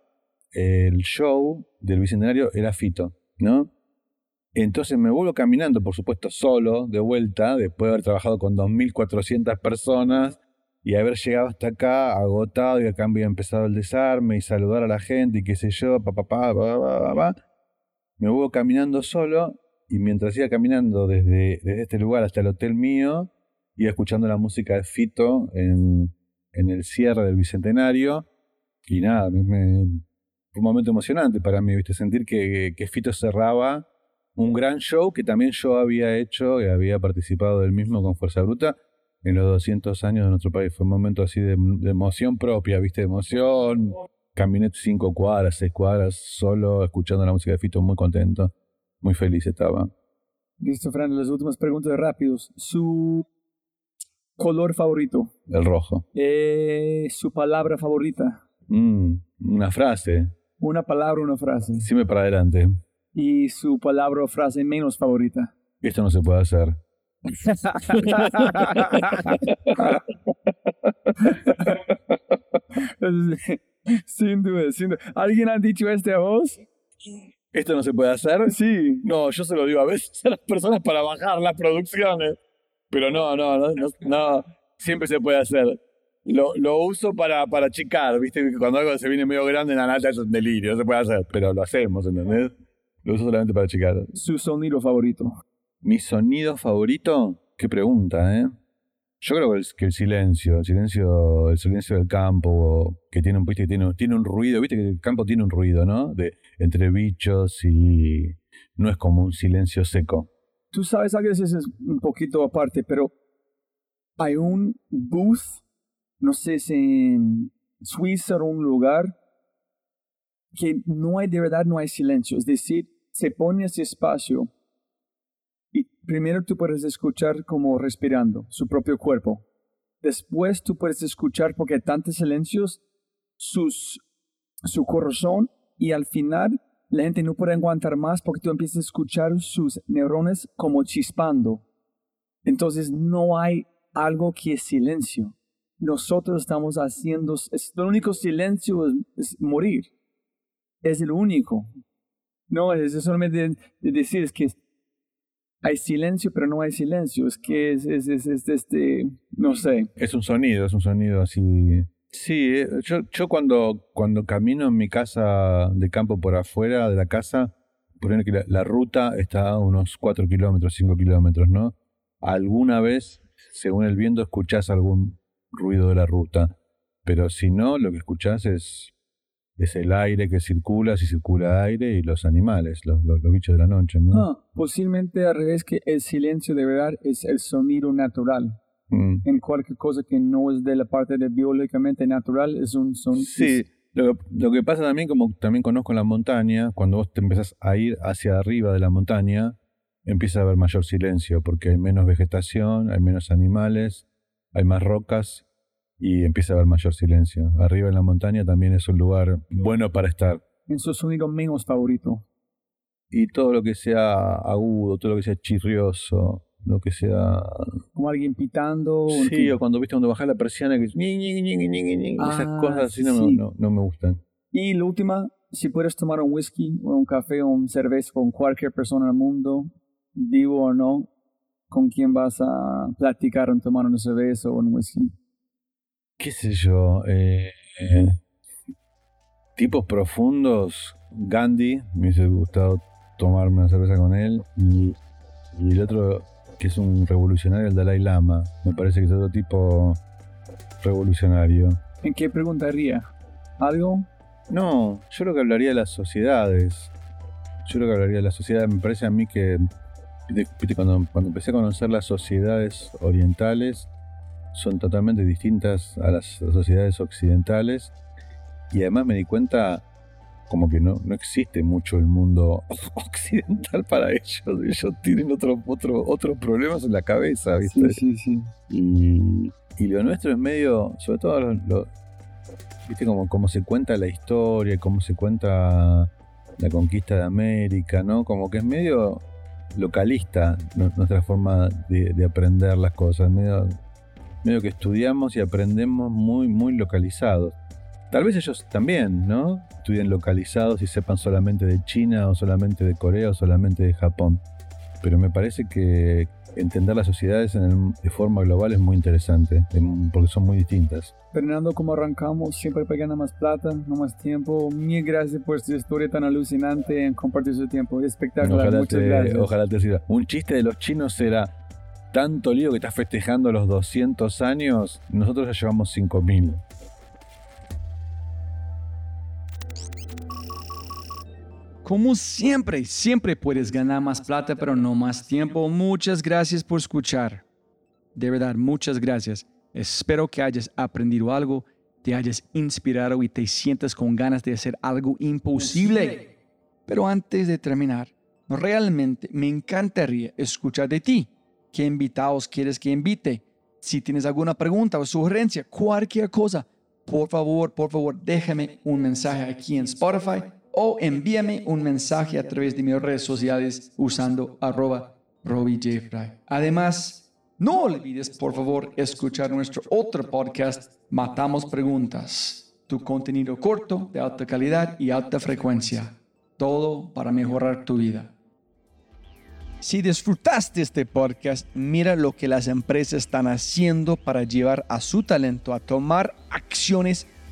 el show del Bicentenario era Fito, ¿no? Entonces me vuelvo caminando, por supuesto, solo, de vuelta, después de haber trabajado con 2.400 personas y haber llegado hasta acá agotado y acá había empezado el desarme y saludar a la gente y qué sé yo, pa, pa, pa, pa, pa, pa, pa. Me vuelvo caminando solo y mientras iba caminando desde, desde este lugar hasta el hotel mío, iba escuchando la música de Fito en, en el cierre del Bicentenario y nada, me- me- fue un momento emocionante para mí, ¿viste? Sentir que, que Fito cerraba un gran show que también yo había hecho y había participado del mismo con Fuerza Bruta en los 200 años de nuestro país. Fue un momento así de, de emoción propia, ¿viste? De emoción. Caminé cinco cuadras, seis cuadras, solo escuchando la música de Fito, muy contento, muy feliz estaba. Listo, Fran, las últimas preguntas rápidos. Su color favorito, El rojo. eh, su palabra favorita, Mm, una frase, una palabra, una frase. siempre para adelante. Y su palabra o frase menos favorita. Esto no se puede hacer. [laughs] sin duda, sin duda. ¿Alguien ha dicho este a vos? ¿Esto no se puede hacer? Sí. No, yo se lo digo a veces a las personas para bajar las producciones. Pero no, no, no, no, no, siempre se puede hacer. Lo, lo uso para, para achicar, ¿viste? Cuando algo se viene medio grande en la nata es un delirio, no se puede hacer, pero lo hacemos, ¿entendés? Lo uso solamente para achicar. Su sonido favorito. ¿Mi sonido favorito? Qué pregunta, ¿eh? Yo creo que el, que el silencio, el silencio, el silencio del campo, que tiene un, viste, que tiene, tiene un ruido, viste que el campo tiene un ruido, ¿no? De, entre bichos y no es como un silencio seco. Tú sabes, a veces es un poquito aparte, pero hay un booth, no sé si en Suiza o un lugar, que no hay de verdad, no hay silencio. Es decir, se pone ese espacio y primero tú puedes escuchar como respirando su propio cuerpo. Después tú puedes escuchar, porque hay tantos silencios, su corazón y al final la gente no puede aguantar más porque tú empiezas a escuchar sus neuronas como chispando. Entonces no hay algo que es silencio. Nosotros estamos haciendo, es, el único silencio es, es morir. Es el único. No, es solamente de decir, es que hay silencio, pero no hay silencio. Es que es, es, es, es este, no sé. Es un sonido, es un sonido así. Sí, eh, yo, yo cuando, cuando camino en mi casa de campo por afuera de la casa, por que la, la ruta está a unos 4 kilómetros, 5 kilómetros, ¿no? Alguna vez, según el viento, escuchás algún ruido de la ruta, pero si no, lo que escuchás es, es el aire que circula, si circula aire, y los animales, los, los, los bichos de la noche, ¿no? Ah, posiblemente al revés que el silencio de verdad es el sonido natural. Mm. En cualquier cosa que no es de la parte de biológicamente natural es un sonido. Sí, lo, lo que pasa también, como también conozco la montaña, cuando vos te empezás a ir hacia arriba de la montaña, empieza a haber mayor silencio, porque hay menos vegetación, hay menos animales, hay más rocas y empieza a haber mayor silencio. Arriba en la montaña también es un lugar bueno para estar. En su sonido menos favorito. Y todo lo que sea agudo, todo lo que sea chirrioso, lo que sea... Como alguien pitando. o Sí, o cuando viste cuando bajás la persiana que es... ñi, esas Ah, cosas así no, sí. no, no me gustan. Y la última, si puedes tomar un whisky o un café o un cerveza con cualquier persona en el mundo, vivo o no, ¿con quién vas a platicar en tomar una cerveza o un whisky? qué sé yo, eh, eh, tipos profundos, Gandhi, me hubiese gustado tomarme una cerveza con él, y, y el otro que es un revolucionario, el Dalai Lama, me parece que es otro tipo revolucionario. ¿En qué preguntaría? ¿Algo? No, yo creo que hablaría de las sociedades. Yo creo que hablaría de las sociedades. Me parece a mí que cuando, cuando empecé a conocer las sociedades orientales, son totalmente distintas a las sociedades occidentales. Y además me di cuenta como que no, no existe mucho el mundo [laughs] occidental para ellos. Ellos tienen otro, otro, otros problemas en la cabeza, ¿viste? sí, sí. Y, y lo nuestro es medio, sobre todo, lo, lo- viste como, como se cuenta la historia, cómo se cuenta la conquista de América, ¿no? Como que es medio localista nu- nuestra forma de, de aprender las cosas, medio, medio que estudiamos y aprendemos muy, muy localizados. Tal vez ellos también, ¿no? Estudien localizados y sepan solamente de China o solamente de Corea o solamente de Japón. Pero me parece que entender las sociedades en el- de forma global es muy interesante, em, porque son muy distintas. Fernando, como arrancamos, siempre pegando más plata, no más tiempo. Mil gracias por su historia tan alucinante en compartir su tiempo. Espectacular, Ojalá muchas te, gracias. ojalá te sirva. Un chiste de los chinos era tanto lío que estás festejando los 200 años, nosotros ya llevamos 5000. Como siempre, siempre puedes ganar más plata, pero no más tiempo. Muchas gracias por escuchar. De verdad, muchas gracias. Espero que hayas aprendido algo, te hayas inspirado y te sientas con ganas de hacer algo imposible. Pero antes de terminar, realmente me encantaría escuchar de ti. ¿Qué invitados quieres que invite? Si tienes alguna pregunta o sugerencia, cualquier cosa, por favor, por favor, déjame un mensaje aquí en Spotify o envíame un mensaje a través de mis redes sociales usando arroba Robbie J. Fry. Además, no olvides por favor escuchar nuestro otro podcast, Matamos Preguntas, tu contenido corto, de alta calidad y alta frecuencia. Todo para mejorar tu vida. Si disfrutaste este podcast, mira lo que las empresas están haciendo para llevar a su talento a tomar acciones